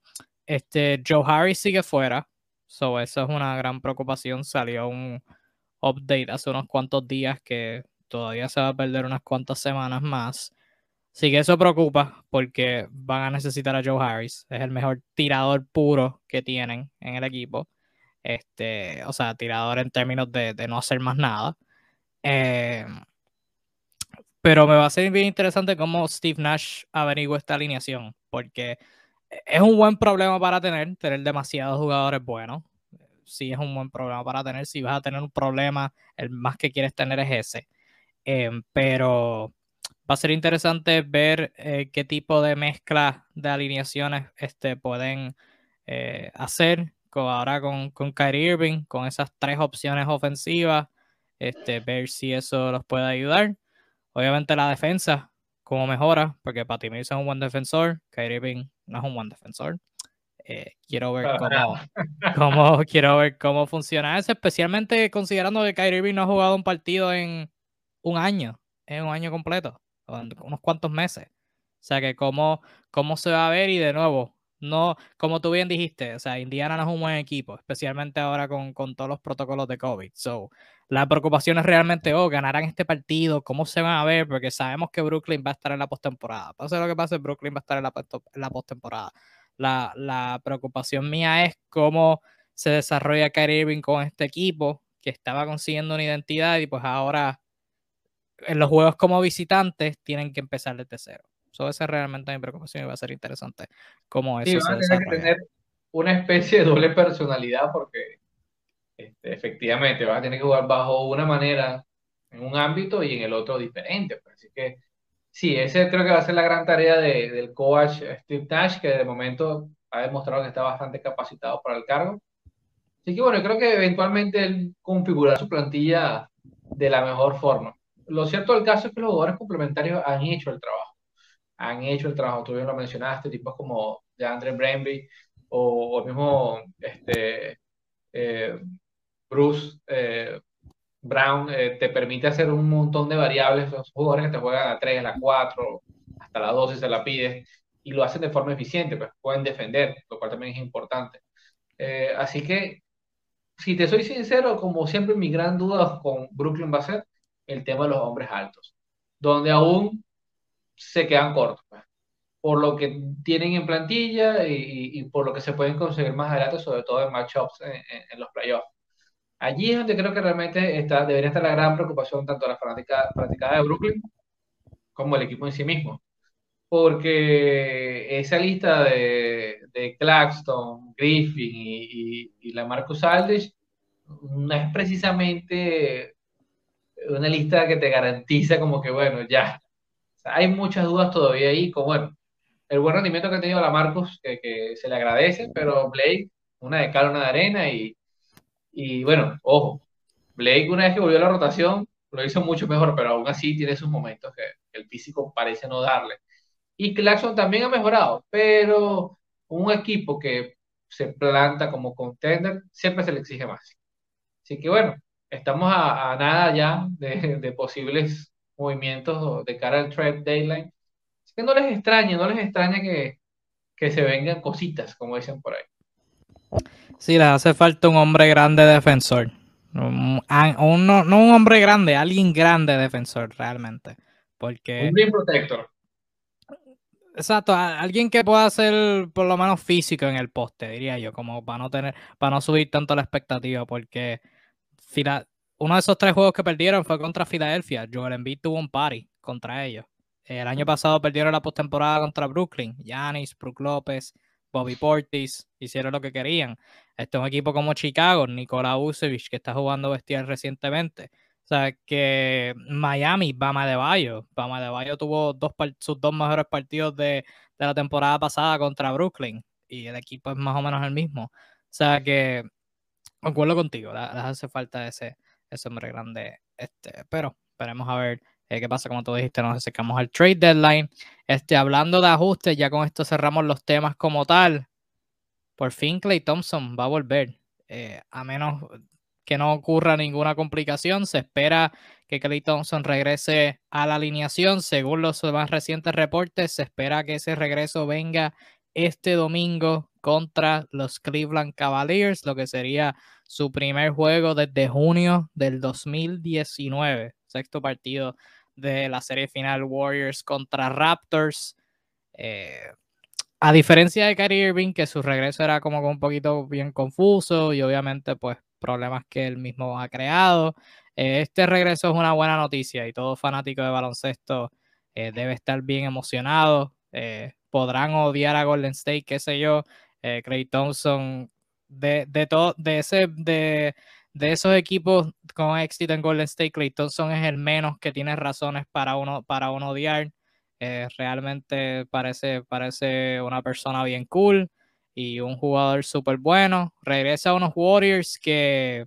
Este, Joe Harris sigue fuera, so eso es una gran preocupación. Salió un update hace unos cuantos días que todavía se va a perder unas cuantas semanas más. Así que eso preocupa porque van a necesitar a Joe Harris. Es el mejor tirador puro que tienen en el equipo. Este, o sea, tirador en términos de, de no hacer más nada. Eh, pero me va a ser bien interesante cómo Steve Nash averigua esta alineación, porque es un buen problema para tener, tener demasiados jugadores buenos. Sí, es un buen problema para tener. Si vas a tener un problema, el más que quieres tener es ese. Em, pero va a ser interesante ver eh, qué tipo de mezcla de alineaciones este, pueden eh, hacer ahora con, con Kyrie Irving, con esas tres opciones ofensivas, este, ver si eso los puede ayudar. Obviamente la defensa, como mejora, porque Patty Mills es un buen defensor, Kyrie Irving no es un buen defensor. Eh, quiero ver cómo, cómo, [laughs] quiero ver cómo funciona eso, especialmente considerando que Kyrie Irving no ha jugado un partido en un año, en un año completo, unos cuantos meses. O sea que cómo, cómo se va a ver y de nuevo, no, como tú bien dijiste, o sea, Indiana no es un buen equipo, especialmente ahora con, con todos los protocolos de COVID. So, la preocupación es realmente, oh, ganarán este partido, cómo se van a ver, porque sabemos que Brooklyn va a estar en la postemporada. Pase lo que pase, Brooklyn va a estar en la, en la postemporada. La, la preocupación mía es cómo se desarrolla Kyrie Irving con este equipo que estaba consiguiendo una identidad y pues ahora en los juegos como visitantes tienen que empezar desde cero. Eso esa es realmente mi preocupación y va a ser interesante cómo eso sí, van a tener que tener una especie de doble personalidad porque este, efectivamente van a tener que jugar bajo una manera en un ámbito y en el otro diferente. Pues. Así que sí, ese creo que va a ser la gran tarea de, del coach Steve Nash, que de momento ha demostrado que está bastante capacitado para el cargo. Así que bueno, creo que eventualmente él configurará su plantilla de la mejor forma. Lo cierto del caso es que los jugadores complementarios han hecho el trabajo. Han hecho el trabajo, tú bien lo mencionaste, tipos como de Andre Bramby o, el mismo este, eh, Bruce eh, Brown, eh, te permite hacer un montón de variables, los jugadores que te juegan a 3, a la 4, hasta la 12 se la pides, y lo hacen de forma eficiente, pues pueden defender, lo cual también es importante. así que, si te soy sincero, como siempre mi gran duda con Brooklyn va a ser el tema de los hombres altos, donde aún se quedan cortos, pues, por lo que tienen en plantilla y, por lo que se pueden conseguir más adelante, sobre todo en matchups en, en, los playoffs. Allí es donde creo que realmente está, debería estar la gran preocupación tanto de la fanática, de Brooklyn como el equipo en sí mismo. Porque esa lista de, de Claxton, Griffin y, y la Marcus Aldridge no es precisamente una lista que te garantiza como que, bueno, ya, hay muchas dudas todavía ahí, como bueno, el buen rendimiento que ha tenido la Marcos, que, se le agradece, pero Blake, una de cal, una de arena, y, y bueno, ojo, Blake una vez que volvió a la rotación, lo hizo mucho mejor, pero aún así tiene sus momentos que, el físico parece no darle. Y Clarkson también ha mejorado, pero un equipo que se planta como contender siempre se le exige más. Así que bueno, estamos a, nada ya de, de posibles movimientos de cara al trade deadline. Así que no les extrañe, no les extraña que, que se vengan cositas, como dicen por ahí. Sí, les hace falta un hombre grande defensor. Un, no, un hombre grande, alguien grande defensor realmente. Porque... Un rim protector. Exacto, alguien que pueda ser por lo menos físico en el poste, diría yo, como para no tener, para no subir tanto la expectativa, porque uno de esos tres juegos que perdieron fue contra Filadelfia. Joel Embiid tuvo un party contra ellos. El año pasado perdieron la postemporada contra Brooklyn. Giannis, Brook López, Bobby Portis hicieron lo que querían. Este es un equipo como Chicago, Nikola Vucevic, que está jugando bestial recientemente. O sea, que Miami, Bama de Bayo. Bama de Bayo tuvo sus dos mejores partidos de, de la temporada pasada contra Brooklyn. Y el equipo es más o menos el mismo. O sea que, acuerdo contigo, les hace falta ese, ese hombre grande Este, pero esperemos a ver eh, qué pasa, como tú dijiste, nos acercamos al trade deadline. Este, hablando de ajustes, ya con esto cerramos los temas como tal. Por fin Clay Thompson va a volver. Eh, a menos que no ocurra ninguna complicación, se espera que Clay Thompson regrese a la alineación. Según los más recientes reportes, se espera que ese regreso venga este domingo contra los Cleveland Cavaliers, lo que sería su primer juego desde junio del 2019, sexto partido de la serie final Warriors contra Raptors. Eh, a diferencia de Kyrie Irving, que su regreso era como un poquito bien confuso y obviamente pues problemas que él mismo ha creado. Eh, este regreso es una buena noticia y todo fanático de baloncesto eh, debe estar bien emocionado. podrán odiar a Golden State, qué sé yo. Craig Thompson, de, de, todo, de, ese, de, de esos equipos con éxito en Golden State, Clay Thompson es el menos que tiene razones para uno, para uno odiar. Eh, realmente parece, parece una persona bien cool y un jugador súper bueno. Regresa a unos Warriors que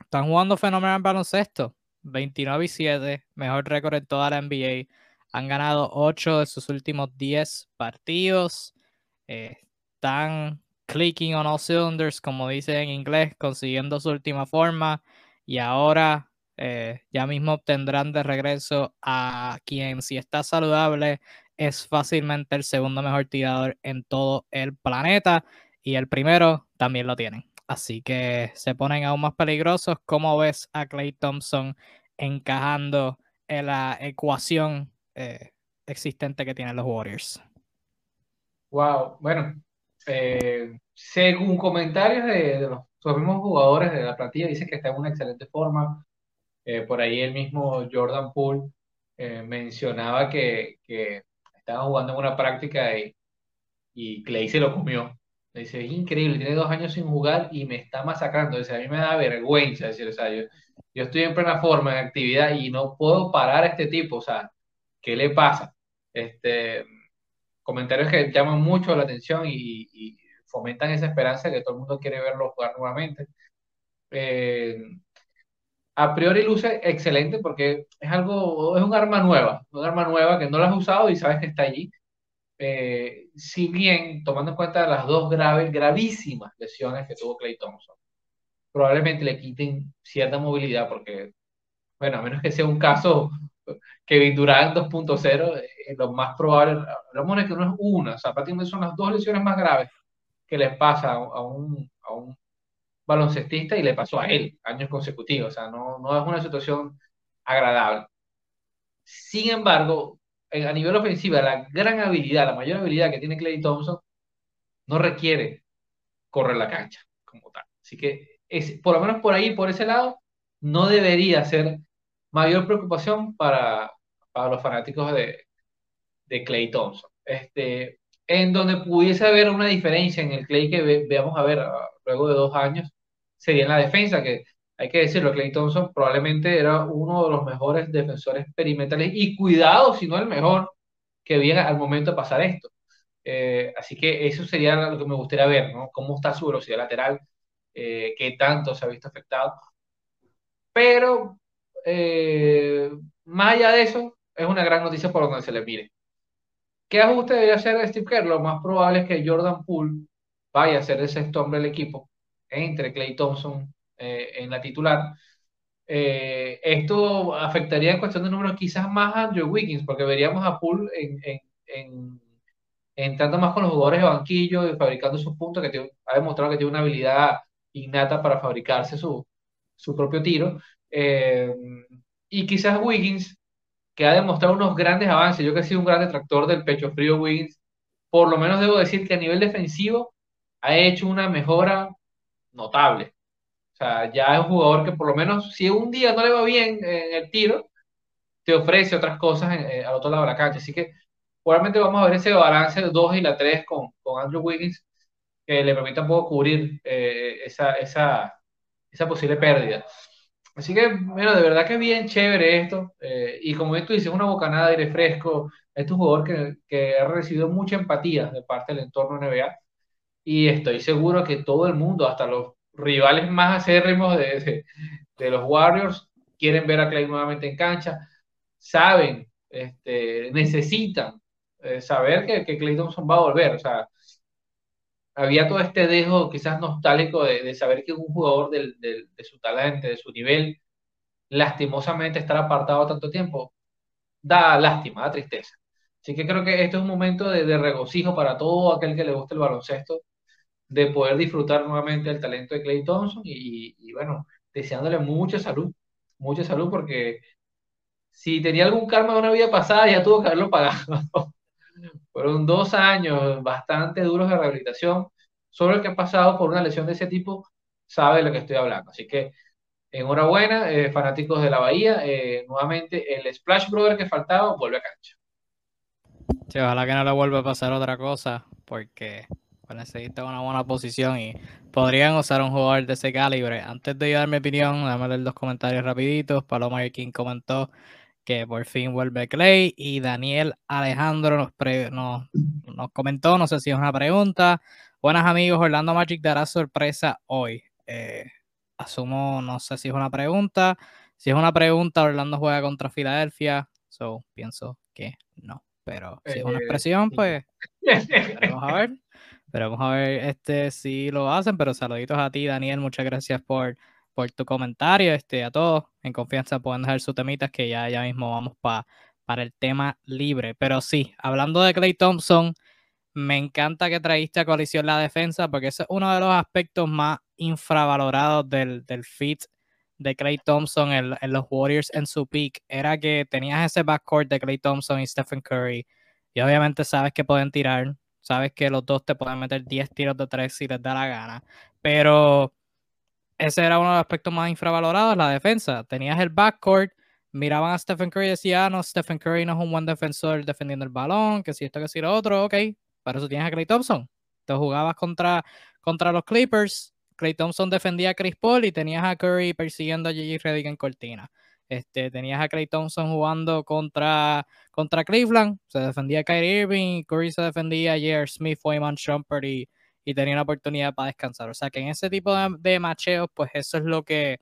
están jugando fenomenal en baloncesto. 29 y 7, mejor récord en toda la NBA. Han ganado 8 de sus últimos 10 partidos. Eh, están clicking on all cylinders, como dice en inglés, consiguiendo su última forma y ahora eh, ya mismo obtendrán de regreso a quien, si está saludable, es fácilmente el segundo mejor tirador en todo el planeta y el primero también lo tienen. Así que se ponen aún más peligrosos. ¿Cómo ves a Clay Thompson encajando en la ecuación eh, existente que tienen los Warriors? Wow, bueno, eh, según comentarios de, los, mismos jugadores de la plantilla, dice que está en una excelente forma. Eh, por ahí el mismo Jordan Poole eh, mencionaba que, que estaban jugando en una práctica y, y Clay se lo comió. Dice, es increíble, tiene dos años sin jugar y me está masacrando. Dice, a mí me da vergüenza decir, o sea, yo, yo estoy en plena forma, en actividad y no puedo parar a este tipo, o sea, ¿qué le pasa? Este, comentarios que llaman mucho la atención y, fomentan esa esperanza que todo el mundo quiere verlo jugar nuevamente. Eh, a priori luce excelente porque es algo, es un arma nueva, un arma nueva que no la has usado y sabes que está allí. Eh, si bien, tomando en cuenta las dos graves, gravísimas lesiones que tuvo Clay Thompson, probablemente le quiten cierta movilidad porque, bueno, a menos que sea un caso Kevin Durant 2.0, eh, lo más probable, hablamos que no es una, o sea, prácticamente son las dos lesiones más graves que les pasa a, un, a un baloncestista y le pasó a él años consecutivos, o sea, no, no es una situación agradable. Sin embargo, a nivel ofensivo, la gran habilidad, la mayor habilidad que tiene Clay Thompson no requiere correr la cancha como tal. Así que es, por lo menos por ahí, por ese lado, no debería ser mayor preocupación para, para los fanáticos de, de Clay Thompson. Este, en donde pudiese haber una diferencia en el Clay que veamos a ver ah, luego de dos años, sería en la defensa, que hay que decirlo, Clay Thompson probablemente era uno de los mejores defensores perimetrales y cuidado, si no el mejor, que viene al momento de pasar esto. Eh, así que eso sería lo que me gustaría ver, ¿no? Cómo está su velocidad lateral, eh, qué tanto se ha visto afectado. Pero eh, más allá de eso, es una gran noticia por donde se le mire. ¿Qué ajuste debería hacer Steve Kerr? Lo más probable es que Jordan Poole vaya a ser el sexto hombre del equipo entre Clay Thompson eh, en la titular. Eh, esto afectaría en cuestión de números quizás más a Andrew Wiggins, porque veríamos a Poole en, entrando más con los jugadores de banquillo y fabricando sus puntos, que ha demostrado que tiene una habilidad innata para fabricarse su, su propio tiro. Eh, y quizás Wiggins, que ha demostrado unos grandes avances, yo que he sido un gran detractor del pecho frío Wiggins, por lo menos debo decir que a nivel defensivo ha hecho una mejora notable. O sea, ya es un jugador que por lo menos si un día no le va bien en el tiro, te ofrece otras cosas eh, al otro lado de la cancha. Así que probablemente vamos a ver ese balance de 2 y la 3 con, con Andrew Wiggins, que le permita un poco cubrir eh, esa, esa, esa posible pérdida. Así que, bueno, de verdad que bien chévere esto. Eh, y como tú dices, una bocanada de aire fresco. Este es un jugador que, que, ha recibido mucha empatía de parte del entorno NBA. Y estoy seguro que todo el mundo, hasta los rivales más acérrimos de, de, los Warriors, quieren ver a Clay nuevamente en cancha, saben, este, necesitan eh, saber que, que Clay Thompson va a volver. O sea, había todo este dejo quizás nostálgico de, saber que un jugador de su talento, de su nivel, lastimosamente estar apartado tanto tiempo, da lástima, da tristeza. Así que creo que este es un momento de, regocijo para todo aquel que le guste el baloncesto, de poder disfrutar nuevamente el talento de Clay Thompson y, y bueno, deseándole mucha salud, mucha salud porque si tenía algún karma de una vida pasada ya tuvo que haberlo pagado. [laughs] Fueron dos años bastante duros de rehabilitación. Solo el que ha pasado por una lesión de ese tipo sabe de lo que estoy hablando. Así que enhorabuena, eh, fanáticos de la Bahía. Eh, nuevamente, el Splash Brother que faltaba vuelve a cancha. Ojalá que no le vuelva a pasar otra cosa, porque necesita una buena posición y podrían usar un jugador de ese calibre. Antes de dar mi opinión, déjame leer dos comentarios rapiditos. Paloma King comentó que por fin vuelve Clay y Daniel Alejandro nos, nos, comentó, no sé si es una pregunta. Buenas amigos, Orlando Magic dará sorpresa hoy. Eh, asumo, no sé si es una pregunta. Si es una pregunta, Orlando juega contra Filadelfia, so pienso que no. Pero si es una eh, expresión, pues [laughs] vamos a ver. Pero vamos a ver este si lo hacen. Pero saluditos a ti, Daniel. Muchas gracias por por tu comentario. Este, a todos, en confianza pueden dejar sus temitas que ya, ya mismo vamos para el tema libre. Pero sí, hablando de Clay Thompson, me encanta que traíste a coalición la defensa porque ese es uno de los aspectos más infravalorados del, del fit de Clay Thompson en, en, los Warriors en su peak. Era que tenías ese backcourt de Clay Thompson y Stephen Curry. Y obviamente sabes que pueden tirar. Sabes que los dos te pueden meter 10 tiros de tres si les da la gana. Pero ese era uno de los aspectos más infravalorados, la defensa. Tenías el backcourt, miraban a Stephen Curry y decían, ah, no, Stephen Curry no es un buen defensor defendiendo el balón, que si esto, que si lo otro, ok, para eso tienes a Clay Thompson. Te jugabas contra, contra los Clippers, Clay Thompson defendía a Chris Paul y tenías a Curry persiguiendo a J.J. Redick en cortina. Este, tenías a Clay Thompson jugando contra, contra Cleveland, se defendía a Kyrie Irving, Curry se defendía a J.R. Smith, Wayman Shumpert y y tenía una oportunidad para descansar. O sea que en ese tipo de, macheos, pues eso es lo que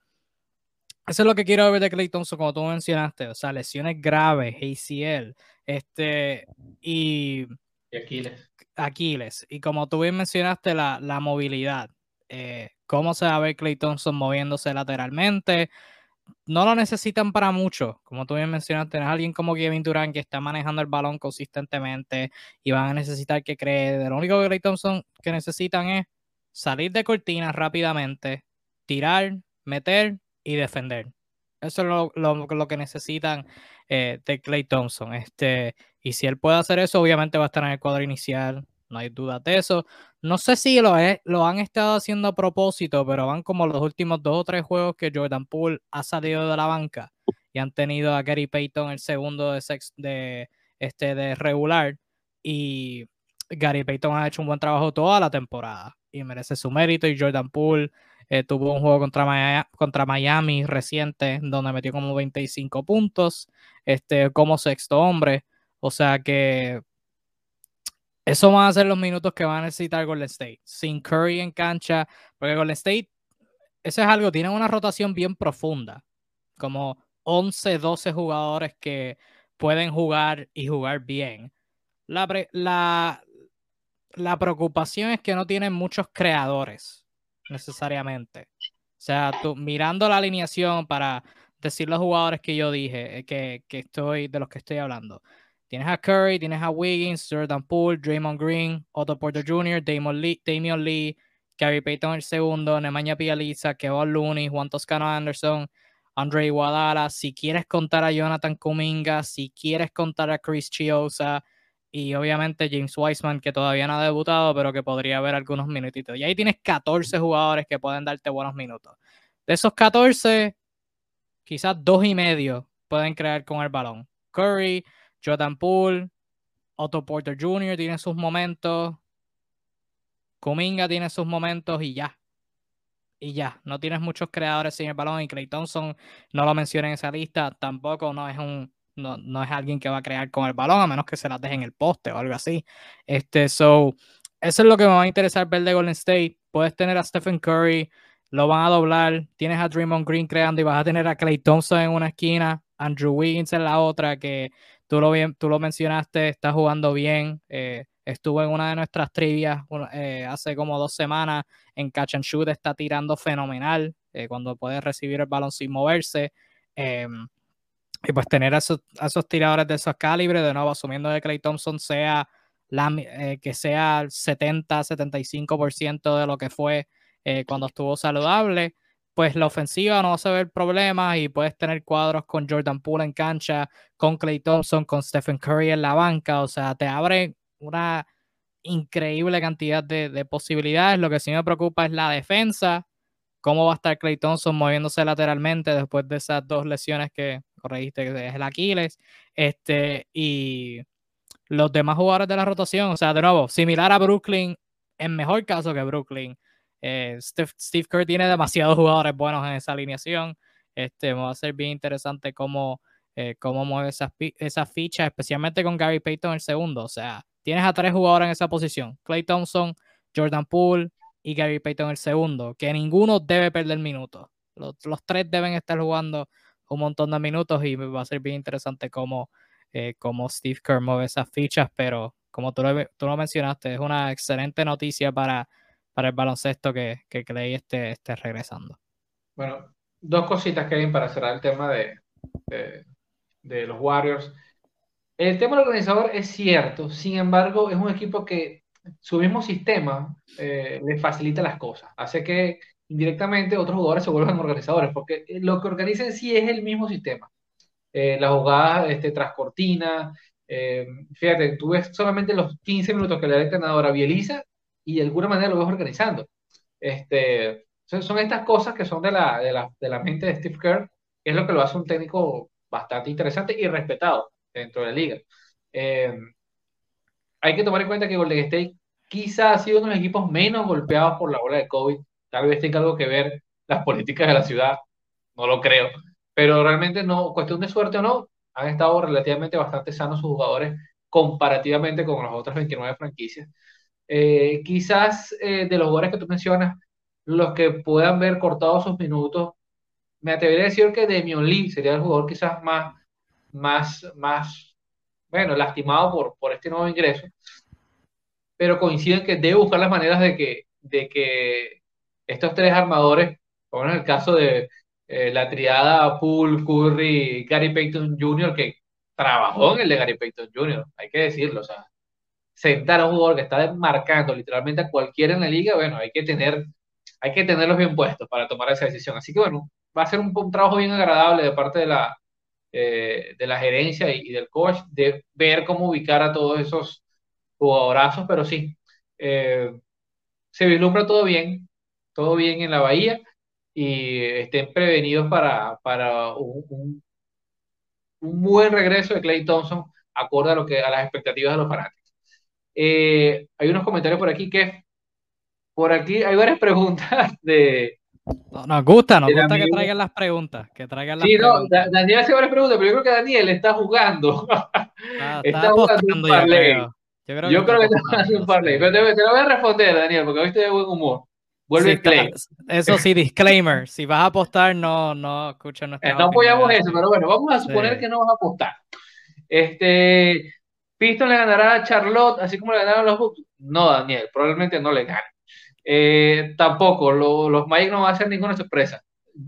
eso es lo que quiero ver de Clay Thompson, como tú mencionaste. O sea, lesiones graves, ACL, este, y, Aquiles. Aquiles. Y como tú bien mencionaste, la, la movilidad. Eh, ¿Cómo se va a ver Clay Thompson moviéndose lateralmente? No lo necesitan para mucho. Como tú bien mencionaste, es alguien como Kevin Durant que está manejando el balón consistentemente y van a necesitar que cree. Lo único que Clay Thompson que necesitan es salir de cortinas rápidamente, tirar, meter y defender. Eso es lo, lo, que necesitan eh, de Clay Thompson. Este, y si él puede hacer eso, obviamente va a estar en el cuadro inicial no hay duda de eso. No sé si lo, es, lo han estado haciendo a propósito, pero van como los últimos dos o tres juegos que Jordan Poole ha salido de la banca y han tenido a Gary Payton el segundo de, sex, de, este, de regular y Gary Payton ha hecho un buen trabajo toda la temporada y merece su mérito y Jordan Poole eh, tuvo un juego contra Miami, contra Miami reciente donde metió como 25 puntos este, como sexto hombre. O sea que eso van a ser los minutos que van a necesitar Golden State. Sin Curry en cancha, porque Golden State, eso es algo, tienen una rotación bien profunda. Como 11, 12 jugadores que pueden jugar y jugar bien. La, la, la preocupación es que no tienen muchos creadores, necesariamente. O sea, tú, mirando la alineación para decir los jugadores que yo dije, eh, que, que estoy, de los que estoy hablando. Tienes a Curry, tienes a Wiggins, Jordan Poole, Draymond Green, Otto Porter Jr., Damon Lee, Damian Lee, Gary Payton el segundo, Nemanja Pializa, Kevin Looney, Juan Toscano Anderson, Andre Iguodala. Si quieres contar a Jonathan Kuminga, si quieres contar a Chris Chiosa y obviamente James Wiseman, que todavía no ha debutado, pero que podría haber algunos minutitos. Y ahí tienes 14 jugadores que pueden darte buenos minutos. De esos 14, quizás dos y medio pueden crear con el balón. Curry, Jordan Poole, Otto Porter Jr. tiene sus momentos. Kuminga tiene sus momentos y ya. Y ya, no tienes muchos creadores sin el balón y Clay Thompson no lo menciona en esa lista, tampoco no es un no, es alguien que va a crear con el balón a menos que se la deje en el poste o algo así. Este, so, eso es lo que me va a interesar ver de Golden State. Puedes tener a Stephen Curry lo van a doblar. Tienes a Draymond Green creando y vas a tener a Clay Thompson en una esquina, Andrew Wiggins en la otra, que tú lo, tú lo mencionaste, está jugando bien. Eh, estuvo en una de nuestras trivias eh, hace como dos semanas en Catch and Shoot, está tirando fenomenal eh, cuando puede recibir el balón sin moverse. Em, y pues tener a esos, tiradores de esos calibres, de nuevo, asumiendo que Clay Thompson sea la, que sea el 70-75% de lo que fue eh, cuando estuvo saludable, pues la ofensiva no se ve problemas y puedes tener cuadros con Jordan Poole en cancha, con Clay Thompson, con Stephen Curry en la banca, o sea, te abre una increíble cantidad de, posibilidades. Lo que sí me preocupa es la defensa, cómo va a estar Clay Thompson moviéndose lateralmente después de esas dos lesiones que corregiste, que es el Aquiles, este, y los demás jugadores de la rotación, o sea, de nuevo, similar a Brooklyn, en mejor caso que Brooklyn, eh, Steve, Kerr tiene demasiados jugadores buenos en esa alineación. Este, va a ser bien interesante cómo, eh, cómo mueve esas, esa fichas, especialmente con Gary Payton el segundo. O sea, tienes a tres jugadores en esa posición: Clay Thompson, Jordan Poole y Gary Payton el segundo, que ninguno debe perder minutos. Los, tres deben estar jugando un montón de minutos y va a ser bien interesante cómo, eh, cómo Steve Kerr mueve esas fichas, pero como tú tú lo mencionaste, es una excelente noticia para para el baloncesto que, que Clay esté, esté regresando. Bueno, dos cositas, Kevin, para cerrar el tema de, de, los Warriors. El tema del organizador es cierto, sin embargo, es un equipo que su mismo sistema eh, le facilita las cosas, hace que indirectamente otros jugadores se vuelvan organizadores, porque lo que organiza en sí es el mismo sistema. Eh, la jugada este, tras cortina, eh, fíjate, tú ves solamente los 15 minutos que le el entrenador a Bieliza y de alguna manera lo ves organizando. Este, son, estas cosas que son de la, de, la, de la mente de Steve Kerr, que es lo que lo hace un técnico bastante interesante y respetado dentro de la liga. Eh, hay que tomar en cuenta que Golden State quizá ha sido uno de los equipos menos golpeados por la ola de COVID. Tal vez tenga algo que ver las políticas de la ciudad, no lo creo. Pero realmente no, cuestión de suerte o no, han estado relativamente bastante sanos sus jugadores comparativamente con las otras 29 franquicias. Eh, quizás eh, de los jugadores que tú mencionas, los que puedan ver cortados sus minutos, me atrevería a decir que Demion Lee sería el jugador quizás más, más, más, bueno, lastimado por, por este nuevo ingreso, pero coinciden que debe buscar las maneras de que, de que estos tres armadores, como en el caso de eh, la triada Poole, Curry, Gary Payton Jr., que trabajó en el de Gary Payton Jr., hay que decirlo, o sea, sentar a un jugador que está marcando literalmente a cualquiera en la liga, bueno, hay que tener, hay que tenerlos bien puestos para tomar esa decisión. Así que bueno, va a ser un, trabajo bien agradable de parte de la, eh, de la gerencia y, del coach de ver cómo ubicar a todos esos jugadorazos, pero sí, eh, se vislumbra todo bien, todo bien en la bahía y estén prevenidos para, para un, un, buen regreso de Clay Thompson acorde a, lo que, a las expectativas de los fanáticos. Eh, hay unos comentarios por aquí que por aquí hay varias [laughs] preguntas de. nos gusta, nos gusta que traigan las preguntas. Que traigan las sí, no, Daniel hace varias preguntas, pero yo creo que Daniel está jugando. [laughs] está, jugando un parlay. Yo creo, yo creo que, está jugando un parlay. Pero te, lo voy a responder, Daniel, porque hoy estoy de buen humor. Vuelve sí, Eso sí, disclaimer. Si vas a apostar, no, no escucha nuestra. Eh, no apoyamos eso, pero bueno, vamos a suponer que no vas a apostar. Este, Piston le ganará a Charlotte, así como le ganaron los Bucks. No, Daniel, probablemente no le gane. Eh, tampoco, los Magic no van a hacer ninguna sorpresa.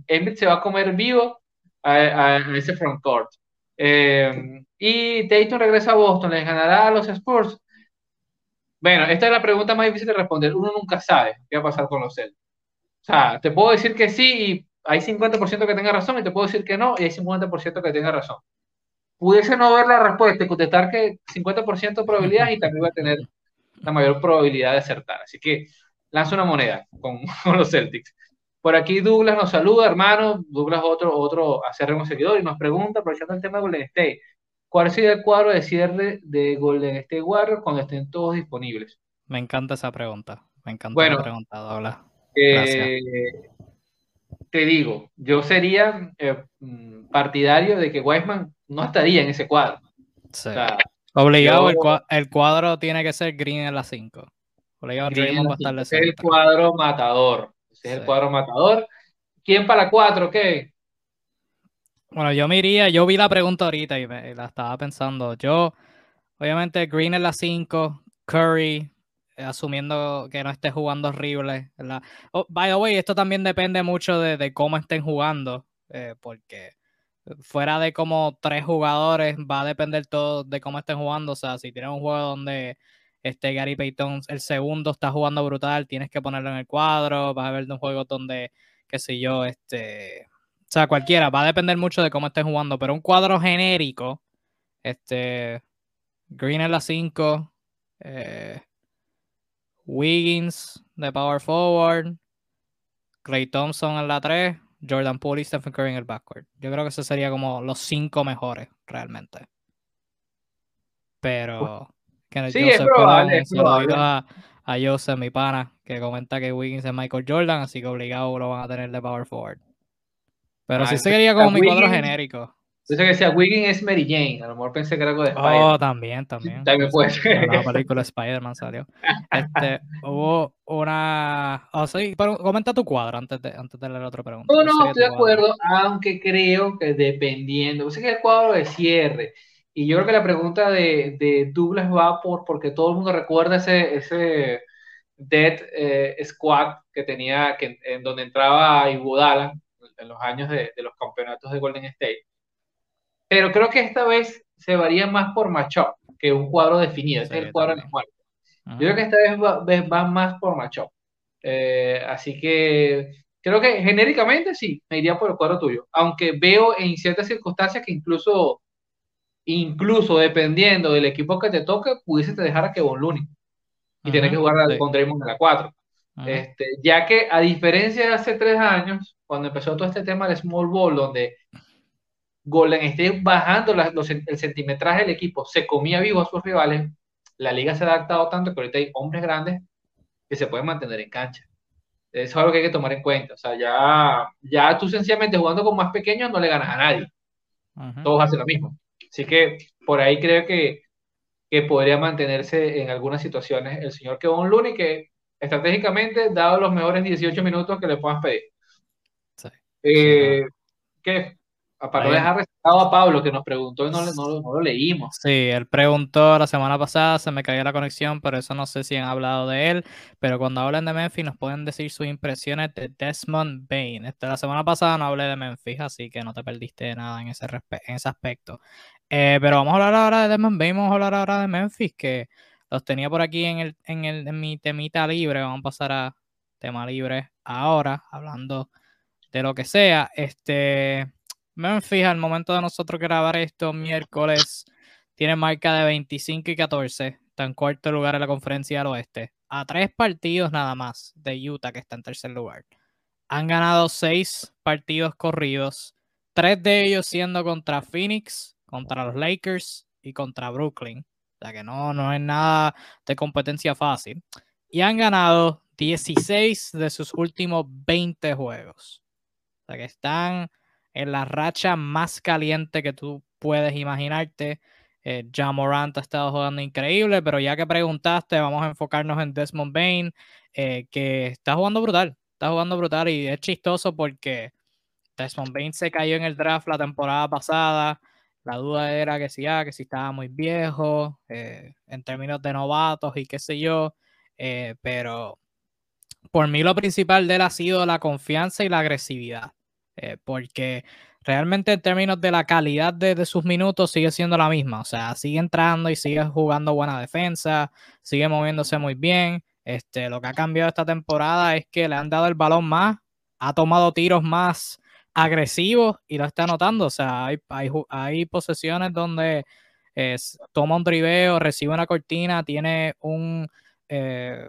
Embiid se va a comer vivo a, ese front court. Eh, y Tatum regresa a Boston, ¿le ganará a los Spurs? Bueno, esta es la pregunta más difícil de responder. Uno nunca sabe qué va a pasar con los Celtics. O sea, te puedo decir que sí y hay 50% que tenga razón y te puedo decir que no y hay 50% que tenga razón pudiese no ver la respuesta y contestar que 50% de probabilidad y [laughs] también va a tener la mayor probabilidad de acertar. Así que lanza una moneda [laughs] con, los Celtics. Por aquí Douglas nos saluda, hermano. Douglas, otro, otro acérrimo seguidor, y nos pregunta, aprovechando el tema de Golden State, ¿cuál sería el cuadro de cierre de Golden State Warriors cuando estén todos disponibles? Me encanta esa pregunta. Me encanta la pregunta, Douglas. Eh, te digo, yo sería eh, partidario de que Weisman no estaría en ese cuadro. Obligado, el, cuadro, tiene que ser Green en la 5. Obligado, Green a estar El cuadro matador. Ese es el cuadro matador. ¿Quién para cuatro? ¿Qué? Bueno, yo me iría, yo vi la pregunta ahorita y, la estaba pensando. Yo, obviamente, Green en la 5, Curry, asumiendo que no esté jugando horrible. Oh, by the way, esto también depende mucho de, cómo estén jugando, eh, porque fuera de como tres jugadores, va a depender todo de cómo estén jugando. O sea, si tienes un juego donde este Gary Payton, el segundo, está jugando brutal, tienes que ponerlo en el cuadro. Vas a ver de un juego donde, qué sé yo, este. O sea, cualquiera, va a depender mucho de cómo estén jugando, pero un cuadro genérico, este. Green en la 5, eh, Wiggins de Power Forward, Clay Thompson en la 3, Jordan Poole y Stephen Curry en el backcourt. Yo creo que ese sería como los cinco mejores realmente. Pero que sí, es probable, A, a Joseph, mi pana, que comenta que Wiggins es Michael Jordan, así que obligado lo van a tener de power forward. Pero sí se quería como mi cuadro genérico. Sé que decía Wiggins es Mary Jane, a lo mejor pensé que era algo de Spider. Oh, también, también. También puede ser. La película Spider-Man salió. Este, [laughs] hubo una. Oh, sí, pero comenta tu cuadro antes de, antes de leer otra pregunta. No, no, estoy de acuerdo, aunque creo que dependiendo. Yo sé que el cuadro de cierre. Y yo creo que la pregunta de, de Douglas va por porque todo el mundo recuerda ese, ese Dead eh, Squad que tenía, que, en donde entraba Iguodala en los años de, de los campeonatos de Golden State pero creo que esta vez se varía más por matchup que un cuadro definido. Este es el cuadro en el muerto. Yo creo que esta vez va, más por matchup. Eh, así que creo que genéricamente sí, me iría por el cuadro tuyo. Aunque veo en ciertas circunstancias que incluso, incluso dependiendo del equipo que te toque, pudiese te dejar a Kevin Looney y tener que jugar con Draymond en la 4. Este, ya que a diferencia de hace tres años, cuando empezó todo este tema del small ball, donde Golden State bajando el centimetraje del equipo, se comía vivo a sus rivales, la liga se ha adaptado tanto que ahorita hay hombres grandes que se pueden mantener en cancha. Eso es algo que hay que tomar en cuenta. O sea, ya, ya tú sencillamente jugando con más pequeños no le ganas a nadie. Todos hacen lo mismo. Así que por ahí creo que, que podría mantenerse en algunas situaciones el señor Kevin Looney, que estratégicamente, dado los mejores 18 minutos que le puedas pedir. Sí. Eh, ¿Qué? Dejar resultado a Pablo que nos preguntó y no, lo leímos. Sí, él preguntó la semana pasada, se me cayó la conexión, pero eso no sé si han hablado de él. Pero cuando hablan de Memphis, nos pueden decir sus impresiones de Desmond Bain. Este, la semana pasada no hablé de Memphis, así que no te perdiste nada en ese, en ese aspecto. Eh, pero vamos a hablar ahora de Desmond Bain, vamos a hablar ahora de Memphis, que los tenía por aquí en, el, en, el, en mi temita libre. Vamos a pasar a tema libre ahora, hablando de lo que sea. Este. Memphis, al momento de nosotros grabar esto miércoles, tiene marca de 25 y 14. Está en cuarto lugar en la conferencia del oeste. A tres partidos nada más de Utah, que está en tercer lugar. Han ganado seis partidos corridos. Tres de ellos siendo contra Phoenix, contra los Lakers y contra Brooklyn. O sea que no, no es nada de competencia fácil. Y han ganado 16 de sus últimos 20 juegos. O sea que están en la racha más caliente que tú puedes imaginarte. Eh, John Morant ha estado jugando increíble, pero ya que preguntaste, vamos a enfocarnos en Desmond Bain, eh, que está jugando brutal, está jugando brutal y es chistoso porque Desmond Bain se cayó en el draft la temporada pasada. La duda era que si, ah, que si estaba muy viejo, eh, en términos de novatos y qué sé yo, eh, pero por mí lo principal de él ha sido la confianza y la agresividad. Eh, porque realmente en términos de la calidad de, sus minutos sigue siendo la misma, o sea, sigue entrando y sigue jugando buena defensa, sigue moviéndose muy bien. Este, lo que ha cambiado esta temporada es que le han dado el balón más, ha tomado tiros más agresivos y lo está anotando, o sea, hay, hay, posesiones donde toma un triveo, recibe una cortina, tiene un... Eh,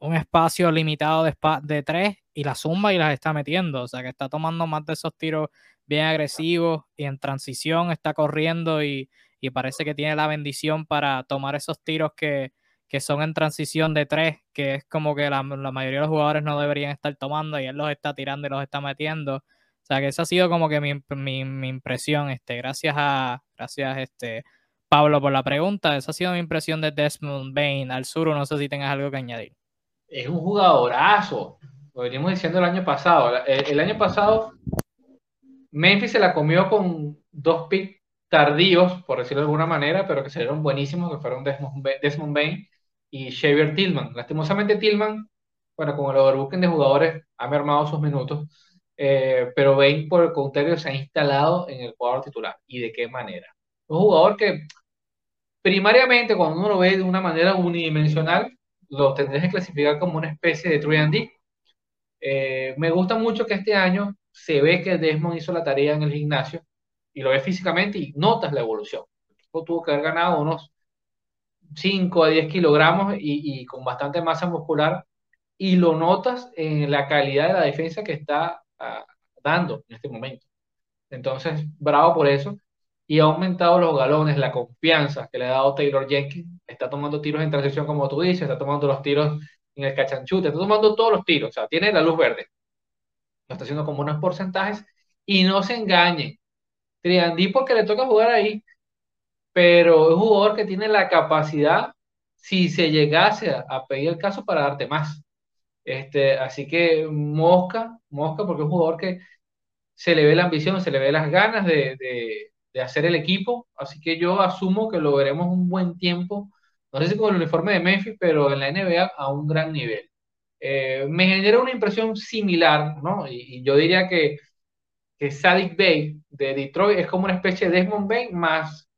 un espacio limitado de, tres y la zumba y las está metiendo. O sea que está tomando más de esos tiros bien agresivos y en transición está corriendo y, parece que tiene la bendición para tomar esos tiros que, son en transición de tres, que es como que la, mayoría de los jugadores no deberían estar tomando y él los está tirando y los está metiendo. O sea que esa ha sido como que mi, impresión. Este, gracias a, gracias este, Pablo por la pregunta. Esa ha sido mi impresión de Desmond Bain al sur. No sé si tengas algo que añadir es un jugadorazo. lo venimos diciendo el año pasado. El, año pasado, Memphis se la comió con dos picks tardíos, por decirlo de alguna manera, pero que salieron buenísimos, que fueron Desmond, Bain y Xavier Tillman. Lastimosamente, Tillman, bueno, con el overbooking de jugadores, ha mermado sus minutos, eh, pero Bain, por el contrario, se ha instalado en el cuadro titular. ¿Y de qué manera? Un jugador que primariamente, cuando uno lo ve de una manera unidimensional, lo tendrías que clasificar como una especie de 3D. Eh, me gusta mucho que este año se ve que Desmond hizo la tarea en el gimnasio y lo ves físicamente y notas la evolución. Tuvo que haber ganado unos 5 a 10 kilogramos y, y, con bastante masa muscular y lo notas en la calidad de la defensa que está ah, dando en este momento. Entonces, bravo por eso y ha aumentado los galones, la confianza que le ha dado Taylor Jenkins. Está tomando tiros en transición, como tú dices, está tomando los tiros en el cachanchute, está tomando todos los tiros, o sea, tiene la luz verde. Lo está haciendo con buenos porcentajes y no se engañen. Triandí porque le toca jugar ahí, pero es un jugador que tiene la capacidad, si se llegase a, pedir el caso, para darte más. Este, así que mosca, mosca, porque es un jugador que se le ve la ambición, se le ve las ganas de de hacer el equipo, así que yo asumo que lo veremos un buen tiempo, si con el uniforme de Memphis, pero en la NBA a un gran nivel. Eh, me genera una impresión similar, ¿no? Y, yo diría que, que Sadik Bay de Detroit es como una especie de Desmond Bay más,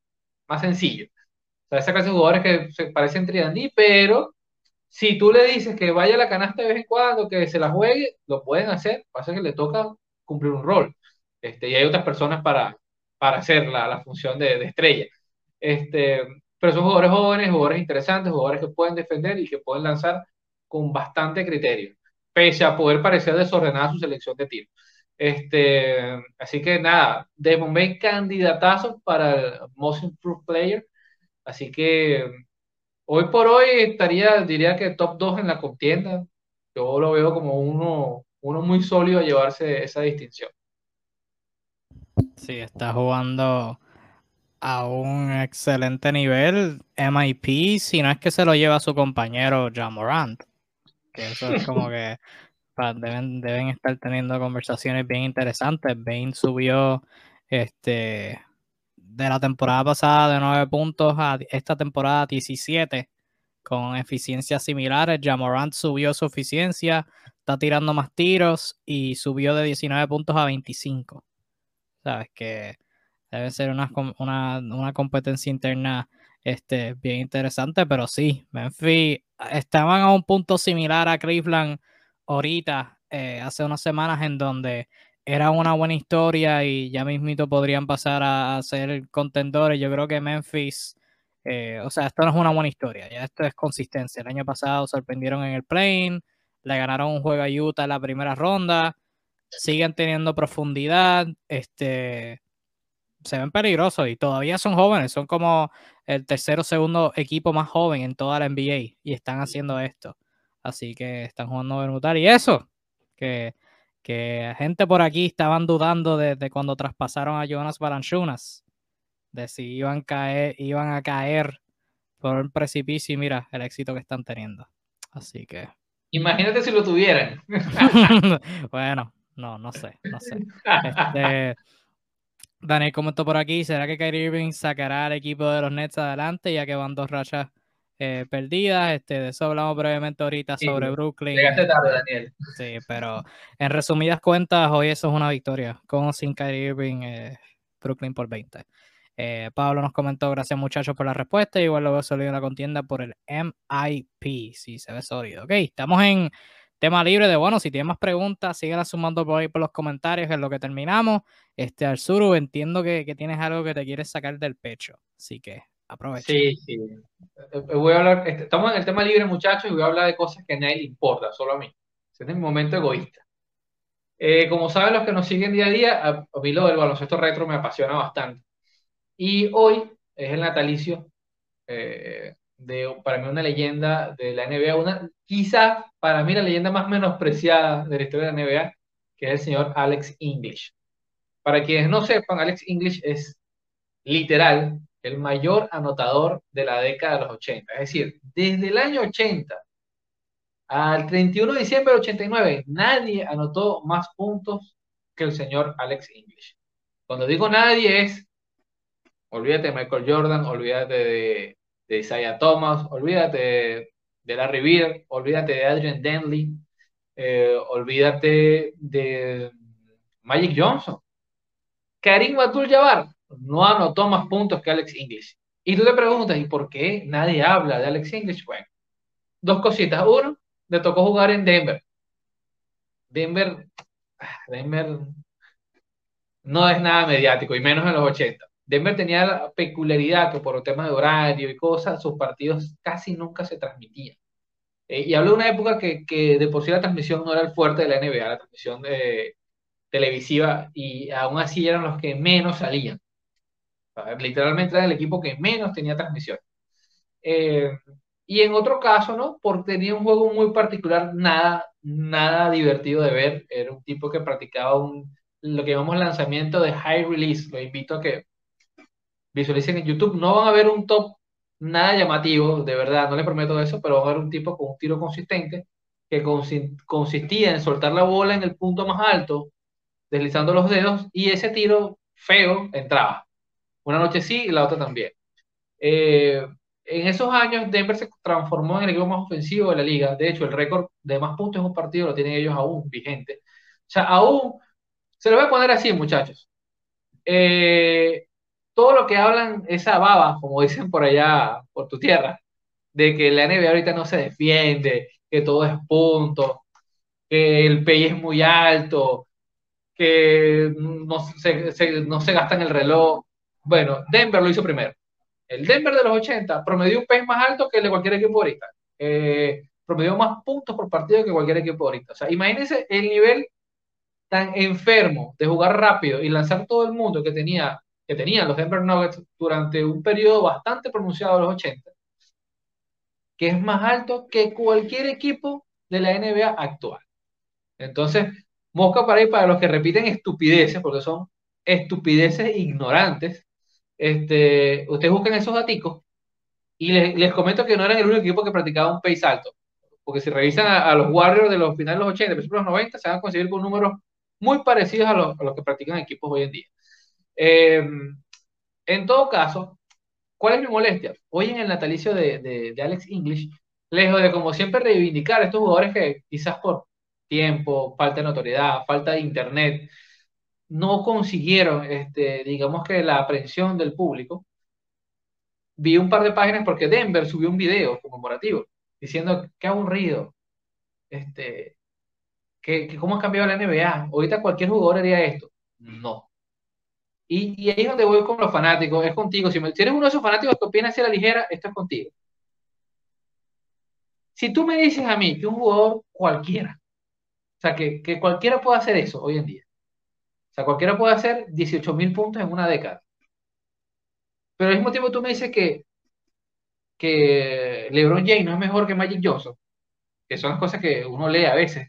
más sencillo. O sea, esa clase de jugadores que se parecen triandí, pero si tú le dices que vaya a la canasta de vez en cuando, que se la juegue, lo pueden hacer, pasa que le toca cumplir un rol. Este, y hay otras personas para, para hacer la, la función de, de, estrella. Este, pero son jugadores jóvenes, jugadores interesantes, jugadores que pueden defender y que pueden lanzar con bastante criterio, pese a poder parecer desordenada su selección de tiro. Este, así que nada, Devon Bay candidatazo para el Most Improved Player. Así que hoy por hoy estaría, diría que top 2 en la contienda. Yo lo veo como uno, uno muy sólido a llevarse esa distinción. Sí, está jugando a un excelente nivel. MIP, si no es que se lo lleva a su compañero Jamorant. Que eso es como que [laughs] deben, deben estar teniendo conversaciones bien interesantes. Bane subió este de la temporada pasada de 9 puntos a esta temporada 17 con eficiencias similares. Jamorant subió su eficiencia, está tirando más tiros y subió de 19 puntos a 25. ¿sabes? Que debe ser una, una, competencia interna este, bien interesante, pero sí, Memphis estaban a un punto similar a Cleveland ahorita, eh, hace unas semanas, en donde era una buena historia y ya mismito podrían pasar a, ser contendores. Yo creo que Memphis, eh, o sea, esto no es una buena historia, ya esto es consistencia. El año pasado sorprendieron en el plane, le ganaron un juego a Utah en la primera ronda siguen teniendo profundidad, este, se ven peligrosos y todavía son jóvenes, son como el tercer o segundo equipo más joven en toda la NBA y están haciendo esto. Así que están jugando brutal. Y eso, que, que gente por aquí estaban dudando desde cuando traspasaron a Jonas Balanchunas, de si iban, caer, iban a caer por el precipicio y mira el éxito que están teniendo. Así que... Imagínate si lo tuvieran. [laughs] bueno, no, no sé, no sé. [laughs] Este, Daniel comentó por aquí, ¿será que Kyrie Irving sacará al equipo de los Nets adelante ya que van dos rachas eh, perdidas? Este, de eso hablamos brevemente ahorita sobre Brooklyn. Llegaste tarde, Daniel. Sí, pero en resumidas cuentas, hoy eso es una victoria. Con sin Kyrie Irving, eh, Brooklyn por 20. Eh, Pablo nos comentó, gracias muchachos por la respuesta. Igual lo veo sólido en la contienda por el MIP. Sí, se ve sólido. Ok, estamos en tema libre de, bueno, si tienen más preguntas, sigan sumando por ahí por los comentarios, es lo que terminamos. Este, Arzuru, entiendo que, que, tienes algo que te quieres sacar del pecho, así que aprovecha. Sí, sí. Eh, voy a hablar, este, estamos en el tema libre, muchachos, y voy a hablar de cosas que a nadie le importa, solo a mí. Este es mi momento egoísta. Eh, como saben los que nos siguen día a día, a, mí lo del baloncesto retro me apasiona bastante. Y hoy es el natalicio eh, de, para mí, una leyenda de la NBA, una, quizá para mí la leyenda más menospreciada de la historia de la NBA, que es el señor Alex English. Para quienes no sepan, Alex English es literal el mayor anotador de la década de los 80. Es decir, desde el año 80 Al 31 de diciembre del 89, nadie anotó más puntos que el señor Alex English. Cuando digo nadie es, olvídate de Michael Jordan, olvídate de, de Isaiah Thomas, olvídate de, Larry Bird, olvídate de Adrian Denley, eh, olvídate de Magic Johnson. Karim Abdul-Jabbar no anotó más puntos que Alex English. Y tú te preguntas, ¿y por qué nadie habla de Alex English? Bueno, dos cositas. Uno, le tocó jugar en Denver. Denver, ah, Denver no es nada mediático, y menos en los 80. Denver tenía la peculiaridad que por temas de horario y cosas, sus partidos casi nunca se transmitían. Eh, y hablo de una época que, que, de por sí la transmisión no era el fuerte de la NBA, la transmisión de, televisiva, y aún así eran los que menos salían. literalmente era el equipo que menos tenía transmisión. Eh, y en otro caso, ¿no? Porque tenía un juego muy particular, nada, nada divertido de ver. Era un tipo que practicaba un, lo que llamamos lanzamiento de high release. Lo invito a que visualicen en YouTube. No van a ver un top nada llamativo, de verdad, no les prometo eso, pero van a ver un tipo con un tiro consistente que consistía en soltar la bola en el punto más alto, deslizando los dedos, y ese tiro feo entraba. Una noche sí y la otra también. Eh, en esos años Denver se transformó en el equipo más ofensivo de la liga. De hecho, el récord de más puntos en un partido lo tienen ellos aún vigente. O sea, aún, se lo voy a poner así, muchachos. Eh, todo lo que hablan esa baba, como dicen por allá, por tu tierra, de que la NBA ahorita no se defiende, que todo es punto, que el PI es muy alto, que no se, no se gasta en el reloj. Bueno, Denver lo hizo primero. El Denver de los 80 promedió un pace más alto que el de cualquier equipo ahorita. Eh, promedió más puntos por partido que cualquier equipo ahorita. O sea, imagínense el nivel tan enfermo de jugar rápido y lanzar todo el mundo que tenía que tenían los Denver Nuggets durante un periodo bastante pronunciado de los 80, que es más alto que cualquier equipo de la NBA actual. Entonces, mosca para ahí para los que repiten estupideces, porque son estupideces ignorantes, este, ustedes buscan esos daticos y les, comento que no eran el único equipo que practicaba un pace alto. Porque si revisan a, los Warriors de los finales de los 80, de los 90, se van a conseguir con números muy parecidos a los, que practican equipos hoy en día. Eh, en todo caso, ¿cuál es mi molestia? Hoy en el natalicio de, Alex English, lejos de como siempre reivindicar a estos jugadores que quizás por tiempo, falta de notoriedad, falta de internet, no consiguieron, este, digamos que la aprehensión del público, vi un par de páginas porque Denver subió un video conmemorativo diciendo qué aburrido, este, que, cómo ha cambiado la NBA. Ahorita cualquier jugador haría esto. No. Y, ahí es donde voy con los fanáticos, es contigo. Si, eres uno de esos fanáticos que opina hacia la ligera, esto es contigo. Si tú me dices a mí que un jugador cualquiera, o sea, que, cualquiera puede hacer eso hoy en día, o sea, cualquiera puede hacer 18 mil puntos en una década. Pero al mismo tiempo tú me dices que, que LeBron James no es mejor que Magic Johnson, que son las cosas que uno lee a veces.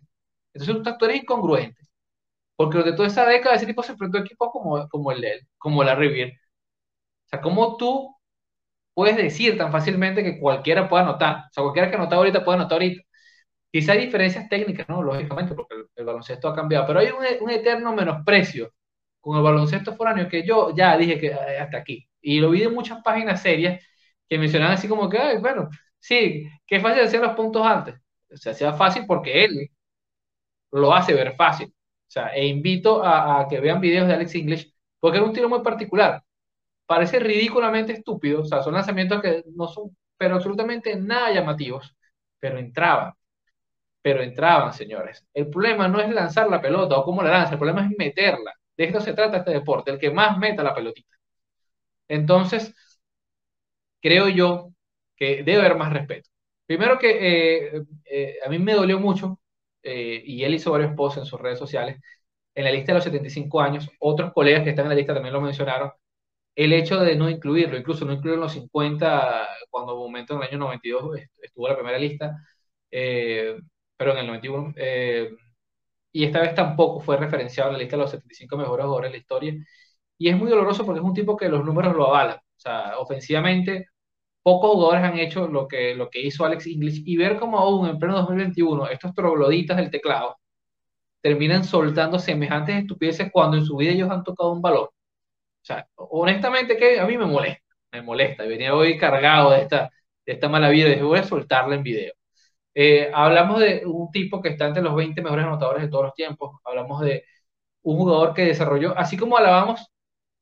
Entonces tú eres incongruente. Porque durante toda esa década ese tipo se enfrentó a equipos como, como el él, como la Rivier. O sea, ¿cómo tú puedes decir tan fácilmente que cualquiera puede anotar? O sea, cualquiera que anota ahorita puede anotar ahorita. Quizá hay diferencias técnicas, ¿no? Lógicamente, porque el, baloncesto ha cambiado, pero hay un, eterno menosprecio con el baloncesto foráneo que yo ya dije que eh, hasta aquí. Y lo vi en muchas páginas serias que mencionaban así como que, Ay, bueno, sí, qué fácil hacer los puntos antes. O sea, sea fácil porque él lo hace ver fácil. Sea, e invito a, a que vean videos de Alex English porque es un tiro muy particular. Parece ridículamente estúpido, o sea, son lanzamientos que no son, pero absolutamente nada llamativos, pero entraban pero entraban, señores. El problema no es lanzar la pelota o cómo la lanza, el problema es meterla. De esto se trata este deporte, el que más meta la pelotita. Entonces, creo yo que debe haber más respeto. Primero que eh, eh, a mí me dolió mucho, eh, y él hizo varios posts en sus redes sociales, en la lista de los 75 años, otros colegas que están en la lista también lo mencionaron, el hecho de no incluirlo, incluso no incluirlo en los 50, cuando en momento en el año 92 estuvo la primera lista, pero en el 91. Eh, y esta vez tampoco fue referenciado en la lista de los 75 mejores jugadores de la historia. Y es muy doloroso porque es un tipo que los números lo avalan. O sea, ofensivamente pocos jugadores han hecho lo que, lo que hizo Alex English y ver cómo aún en pleno 2021 estos trogloditas del teclado terminan soltando semejantes estupideces cuando en su vida ellos han tocado un balón. O sea, honestamente que a mí me molesta, me molesta. Venía hoy cargado de esta, de esta mala vida y dije, voy a soltarla en video. Eh, hablamos de un tipo que está entre los 20 mejores anotadores de todos los tiempos. Hablamos de un jugador que desarrolló, así como alabamos,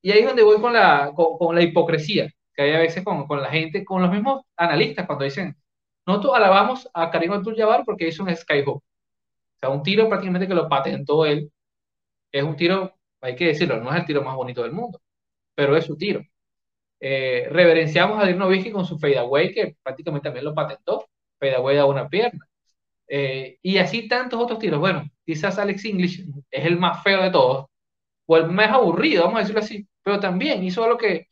y ahí es donde voy con la, con, la hipocresía que hay a veces con, con, la gente, con los mismos analistas, cuando dicen, nosotros alabamos a Karim Abdul-Jabbar porque hizo un skyhook. O sea, un tiro prácticamente que lo patentó él. Es un tiro, hay que decirlo, no es el tiro más bonito del mundo, pero es su tiro. Eh, reverenciamos a Dirk Nowitzki con su fadeaway, que prácticamente también lo patentó. Fadeaway da una pierna. Eh, y así tantos otros tiros. Bueno, quizás Alex English es el más feo de todos, o el más aburrido, vamos a decirlo así, pero también hizo lo que,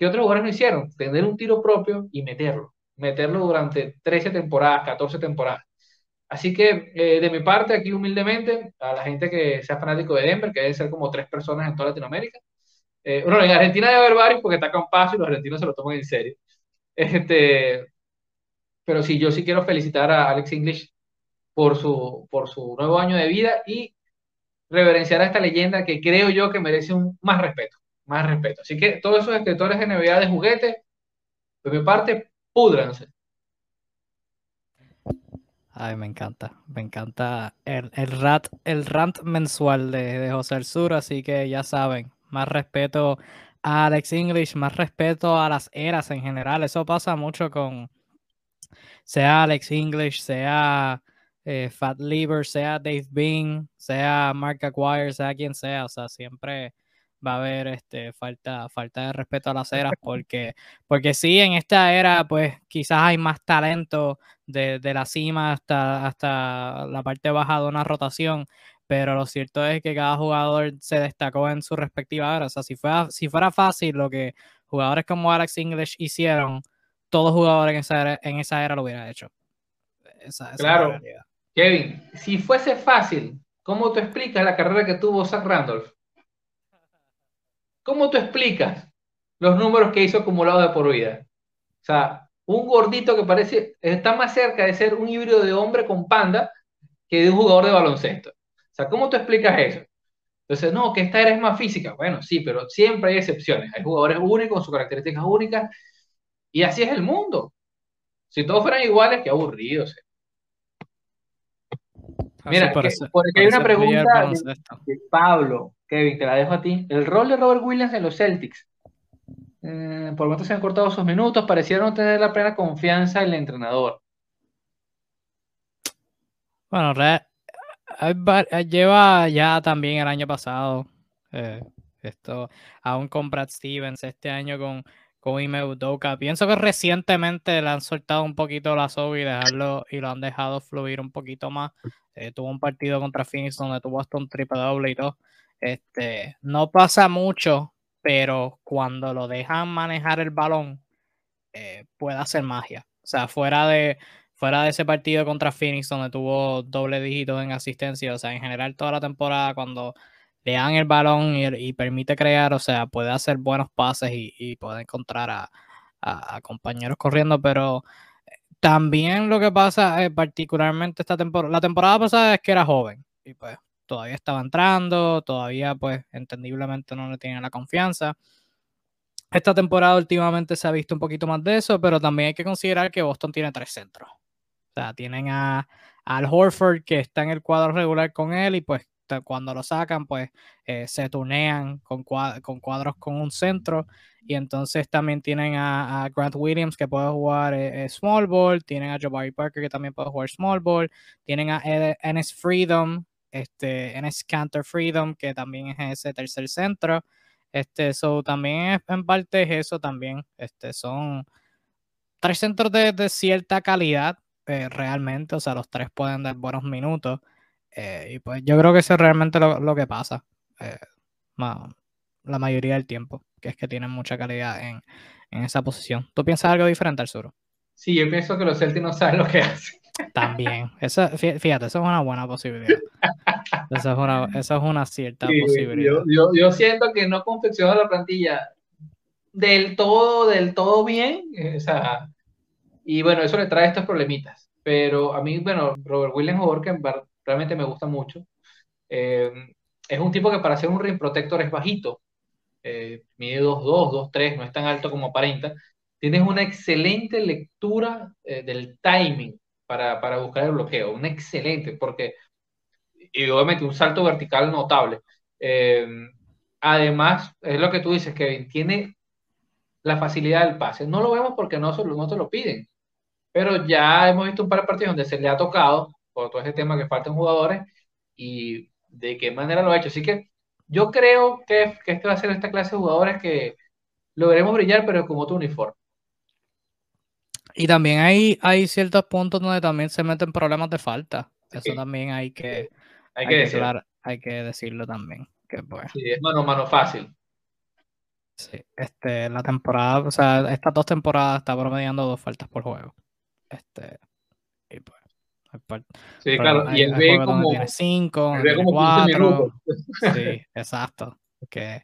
que otros jugadores no hicieron, tener un tiro propio y meterlo, meterlo durante 13 temporadas, 14 temporadas. Así que eh, de mi parte, aquí humildemente, a la gente que sea fanático de Denver, que deben ser como tres personas en toda Latinoamérica, eh, bueno, en Argentina debe haber varios porque está con paso y los argentinos se lo toman en serio. Este, pero sí, yo sí quiero felicitar a Alex English por su, por su nuevo año de vida y reverenciar a esta leyenda que creo yo que merece un más respeto, más respeto. Así que todos esos escritores de NBA de juguete, de mi parte, púdranse. Ay, me encanta, me encanta el, el, rat, el rant mensual de, de José El Sur, así que ya saben, más respeto a Alex English, más respeto a las eras en general. Eso pasa mucho con, sea Alex English, sea eh, Fat Lever, sea Dave Bean, sea Mark Acquire, sea quien sea. O sea, siempre va a haber este, falta, falta de respeto a las eras, porque, porque sí, en esta era, pues quizás hay más talento de, de la cima hasta, hasta la parte baja de una rotación, pero lo cierto es que cada jugador se destacó en su respectiva era. O sea, si fuera, si fuera fácil lo que jugadores como Alex English hicieron, todo jugador en esa era, en esa era lo hubiera hecho. claro. Kevin, si fuese fácil, ¿cómo tú explicas la carrera que tuvo Zach Randolph? ¿Cómo tú explicas los números que hizo acumulado de por vida? O sea, un gordito que parece, está más cerca de ser un híbrido de hombre con panda que de un jugador de baloncesto. ¿cómo tú explicas eso? Entonces, no, que esta era es más física. Bueno, sí, pero siempre hay excepciones. Hay jugadores únicos con sus características únicas y así es el mundo. Si todos fueran iguales, qué aburridos. Mira, por porque hay una pregunta de, Pablo, Kevin, te la dejo a ti. El rol de Robert Williams en los Celtics. Eh, por lo menos se han cortado sus minutos, parecieron no tener la plena confianza en el entrenador. Bueno, lleva ya también el año pasado, eh, esto, aún con Brad Stevens, este año con, con Ime Udoka. Pienso que recientemente le han soltado un poquito la soga y, dejarlo, y lo han dejado fluir un poquito más. Eh, tuvo un partido contra Phoenix donde tuvo hasta un triple doble y todo. Este, no pasa mucho, pero cuando lo dejan manejar el balón, eh, puede hacer magia. O sea, fuera de, fuera de ese partido contra Phoenix donde tuvo doble dígito en asistencia, o sea, en general toda la temporada cuando le dan el balón y, permite crear, o sea, puede hacer buenos pases y, puede encontrar a, compañeros corriendo, pero también lo que pasa, eh, particularmente esta temporada, la temporada pasada es que era joven y pues todavía estaba entrando, todavía pues entendiblemente no le tiene la confianza. Esta temporada últimamente se ha visto un poquito más de eso, pero también hay que considerar que Boston tiene tres centros. O sea, tienen a, al Horford que está en el cuadro regular con él y pues cuando lo sacan, pues eh, se tunean con, con, cuadros con un centro. Y entonces también tienen a, Grant Williams que puede jugar eh, eh, small ball, tienen a Jabari Parker que también puede jugar small ball, tienen a Enes Freedom, este, Enes Cantor Freedom que también es ese tercer centro. Este, eso también en parte es eso también. Este, son tres centros de, de cierta calidad eh, realmente, o sea, los tres pueden dar buenos minutos. Eh, y pues yo creo que eso es realmente lo, que pasa eh, la mayoría del tiempo, que es que tienen mucha calidad en, esa posición. ¿Tú piensas algo diferente, Arsuro? Sí, yo pienso que los Celtics no saben lo que hacen. También, eso, fíjate, eso es una buena posibilidad. Eso es una, eso es una cierta posibilidad. Yo, yo, siento que no confeccionó la plantilla del todo, del todo bien. eh, O sea, y bueno, eso le trae estos problemitas. Pero a mí, bueno, Robert Williams, jugador que en realmente me gusta mucho. Eh, es un tipo que para ser un rim protector es bajito. Eh, mide 2'2, 2'3, no es tan alto como aparenta. Tienes una excelente lectura eh, del timing para, para buscar el bloqueo. Una excelente, porque y obviamente un salto vertical notable. Eh, además, es lo que tú dices, que tiene la facilidad del pase. No lo vemos porque no, no te lo piden, pero ya hemos visto un par de partidos donde se le ha tocado por todo ese tema que faltan jugadores y de qué manera lo ha hecho. Así que yo creo que, que este va a ser esta clase de jugadores que logremos brillar, pero con otro uniforme. Y también hay, hay ciertos puntos donde también se meten problemas de falta. Eso Sí. también hay que, Hay hay que decir, hay que decirlo también. Que pues, sí, es mano a mano fácil. sí, este, la temporada, o sea, estas dos temporadas está promediando dos faltas por juego. Este, y pues, hay, par- Sí, claro, y él ve como, tiene cinco, él ve como 15 cuatro. Sí, exacto. Que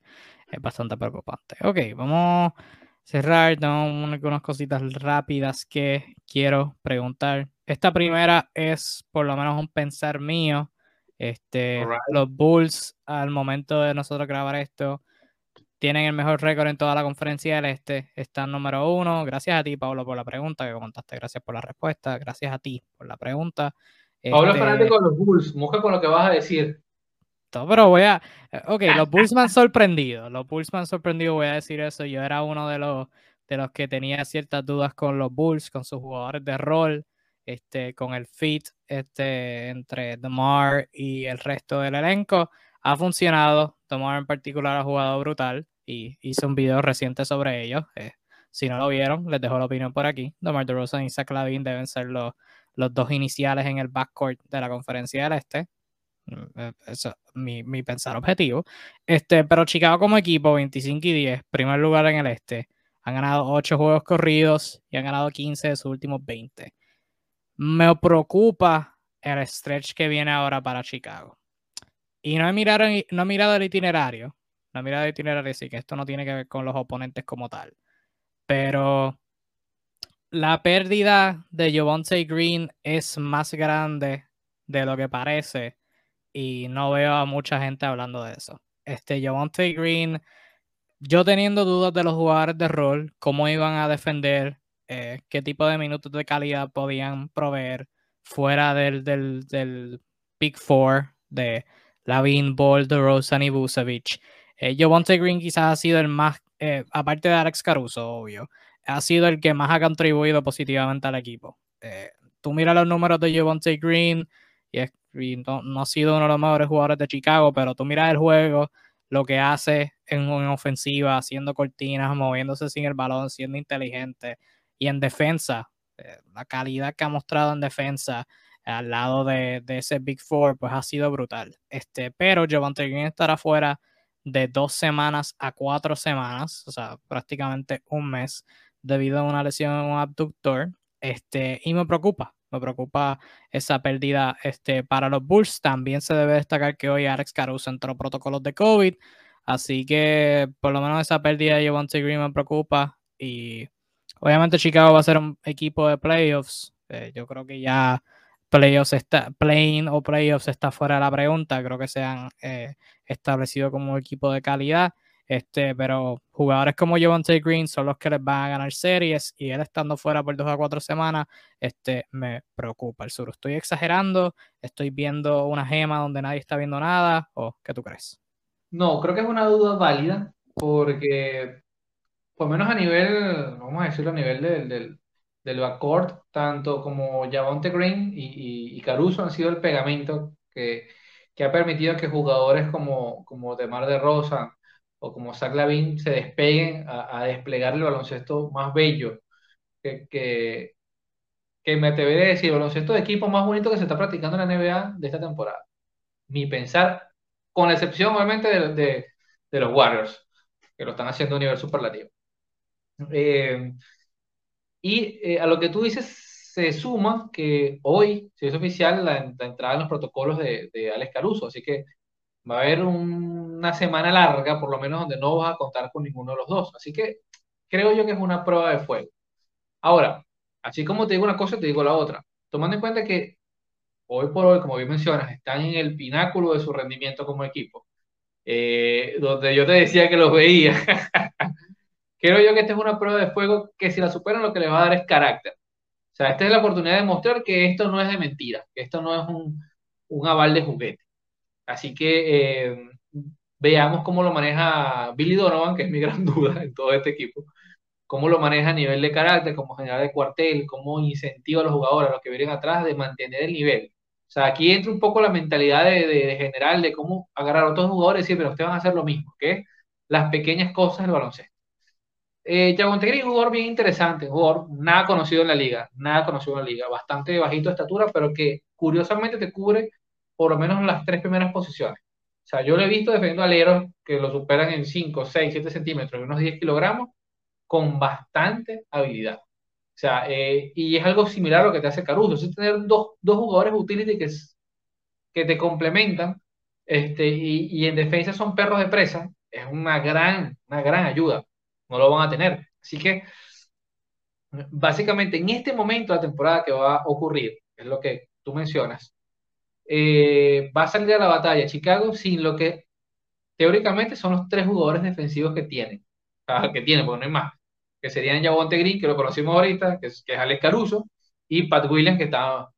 es bastante preocupante. Ok, vamos a cerrar. Tengo un- algunas cositas rápidas que quiero preguntar. Esta primera es por lo menos un pensar mío. Este, Alright. los Bulls, al momento de nosotros grabar esto, tienen el mejor récord en toda la conferencia del este. Están número uno. Gracias a ti, Pablo, por la pregunta que comentaste. Gracias por la respuesta. Gracias a ti por la pregunta. Pablo es Este, de los Bulls, moja con lo que vas a decir. todo, pero voy a. eh, Ok, los Bulls me han [laughs] sorprendido. Los Bulls me han sorprendido, voy a decir eso. Yo era uno de los, de los que tenía ciertas dudas con los Bulls, con sus jugadores de rol, este, con el fit este, entre DeMar y el resto del elenco. Ha funcionado. DeMar en particular ha jugado brutal y hice un video reciente sobre ellos. si no lo vieron, les dejo la opinión por aquí. DeMar DeRozan y Zach Lavin deben ser los, los dos iniciales en el backcourt de la conferencia del Este. Mm, eh, Eso es mi, mi pensar objetivo. Este, pero Chicago como equipo, 25 y 10, primer lugar en el este. Han ganado 8 juegos corridos y han ganado 15 de sus últimos 20. Me preocupa el stretch que viene ahora para Chicago. Y no he mirado, no he mirado el itinerario. No he mirado el itinerario, así que esto no tiene que ver con los oponentes como tal. Pero la pérdida de Javonte Green es más grande de lo que parece y no veo a mucha gente hablando de eso. Este Javonte Green, yo teniendo dudas de los jugadores de rol, cómo iban a defender, eh, qué tipo de minutos de calidad podían proveer fuera del, del, del Big Four de Lavin, Ball, DeRozan y Vucevic. Eh, Javonte Green quizás ha sido el más, eh, aparte de Alex Caruso, obvio, ha sido el que más ha contribuido positivamente al equipo. Eh, tú miras los números de Javonte Green y, es, y no, no, ha sido uno de los mejores jugadores de Chicago, pero tú miras el juego, lo que hace en, en ofensiva, haciendo cortinas, moviéndose sin el balón, siendo inteligente y en defensa, eh, la calidad que ha mostrado en defensa al lado de, ese Big Four, pues ha sido brutal. Este, pero Javonte Green estará fuera de dos semanas a cuatro semanas, o sea, prácticamente un mes, debido a una lesión en un abductor. Este, y me preocupa, me preocupa esa pérdida este, para los Bulls. También se debe destacar que hoy Alex Caruso entró protocolos de COVID, así que por lo menos esa pérdida de Javonte Green me preocupa. Y obviamente Chicago va a ser un equipo de playoffs. Eh, yo creo que ya playoffs está, playing o playoffs está fuera de la pregunta. Creo que se han eh, establecido como un equipo de calidad. Este, pero jugadores como Javonte Green son los que les van a ganar series y él estando fuera por dos a cuatro semanas, este, me preocupa. El sur, estoy exagerando, estoy viendo una gema donde nadie está viendo nada, o qué tú crees? No, creo que es una duda válida porque, por menos a nivel, vamos a decirlo, a nivel del, del, del backcourt, tanto como Javonte Green y, y, y, Caruso han sido el pegamento que, que ha permitido que jugadores como, como Demar de Rosa o como Zach Lavin se despeguen a, a, desplegar el baloncesto más bello que, que, que me atreveré a decir, el baloncesto de equipo más bonito que se está practicando en la NBA de esta temporada. Mi pensar, con excepción obviamente de, de, de los Warriors, que lo están haciendo a nivel superlativo. Eh, y eh, a lo que tú dices se suma que hoy, si es oficial, la, la entrada en los protocolos de, de Alex Caruso, así que va a haber un, una semana larga, por lo menos, donde no vas a contar con ninguno de los dos. Así que creo yo que es una prueba de fuego. Ahora, así como te digo una cosa, te digo la otra. Tomando en cuenta que hoy por hoy, como bien mencionas, están en el pináculo de su rendimiento como equipo, eh, donde yo te decía que los veía. [laughs] creo yo que esta es una prueba de fuego que si la superan lo que le va a dar es carácter. O sea, esta es la oportunidad de mostrar que esto no es de mentira, que esto no es un, aval de juguete. Así que eh, veamos cómo lo maneja Billy Donovan, que es mi gran [laughs] duda en todo este equipo, cómo lo maneja a nivel de carácter, como general de cuartel, cómo incentiva a los jugadores, a los que vienen atrás, de mantener el nivel. O sea, aquí entra un poco la mentalidad de, general de cómo agarrar a otros jugadores y decir, pero ustedes van a hacer lo mismo, que las pequeñas cosas del baloncesto. Eh, Tegri es un jugador bien interesante, un jugador nada conocido en la liga, nada conocido en la liga, bastante bajito de estatura, pero que curiosamente te cubre por lo menos las tres primeras posiciones. O sea, yo lo he visto defendiendo aleros que lo superan en 5, 6, 7 centímetros, unos 10 kilogramos, con bastante habilidad. O sea, eh, y es algo similar a lo que te hace Caruso, es tener dos, dos jugadores utility que, que te complementan este, y, y, en defensa son perros de presa, es una gran, una gran ayuda. No lo van a tener. Así que, básicamente, en este momento la temporada que va a ocurrir, es lo que tú mencionas, eh, va a salir a la batalla Chicago sin lo que teóricamente son los tres jugadores defensivos que tienen, que tienen, porque no hay más, que serían Javonte Green, que lo conocimos ahorita, que es, que es Alex Caruso, y Pat Williams, que está,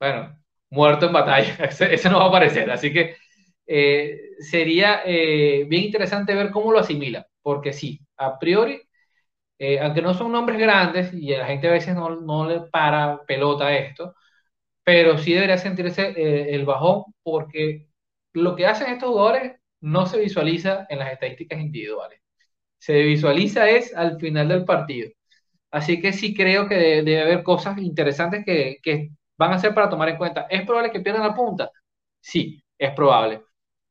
bueno, muerto en batalla, [laughs] ese, no va a aparecer, así que eh, sería eh, bien interesante ver cómo lo asimila, porque sí, a priori, aunque no son nombres grandes y la gente a veces no, no le para pelota esto, pero sí debería sentirse eh, el bajón porque lo que hacen estos jugadores no se visualiza en las estadísticas individuales. Se visualiza es al final del partido. Así que sí creo que debe, haber cosas interesantes que, que, van a ser para tomar en cuenta. ¿Es probable que pierdan la punta? Sí, es probable.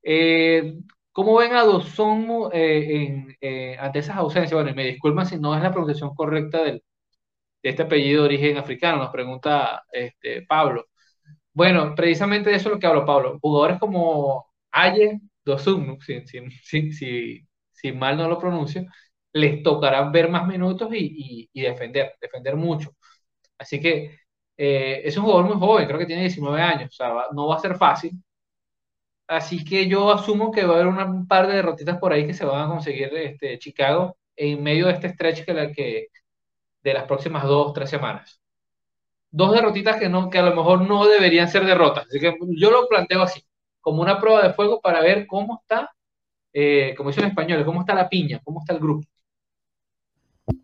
Eh, ¿Cómo ven a Dosón eh, ante esas ausencias? Bueno, me disculpan si no es la pronunciación correcta del, este apellido de origen africano, nos pregunta este, Pablo. Bueno, precisamente de eso es lo que hablo, Pablo. Jugadores como Aye Dosum, si, si, mal no lo pronuncio, les tocará ver más minutos y, defender, defender mucho. Así que eh, es un jugador muy joven, creo que tiene 19 años, o sea, no va a ser fácil. Así que yo asumo que va a haber un par de derrotitas por ahí que se van a conseguir este, Chicago en medio de este stretch que, de las próximas dos, tres semanas. Dos derrotitas que, no, que a lo mejor no deberían ser derrotas. Así que yo lo planteo así, como una prueba de fuego para ver cómo está, eh, como dicen en español, cómo está la piña, cómo está el grupo.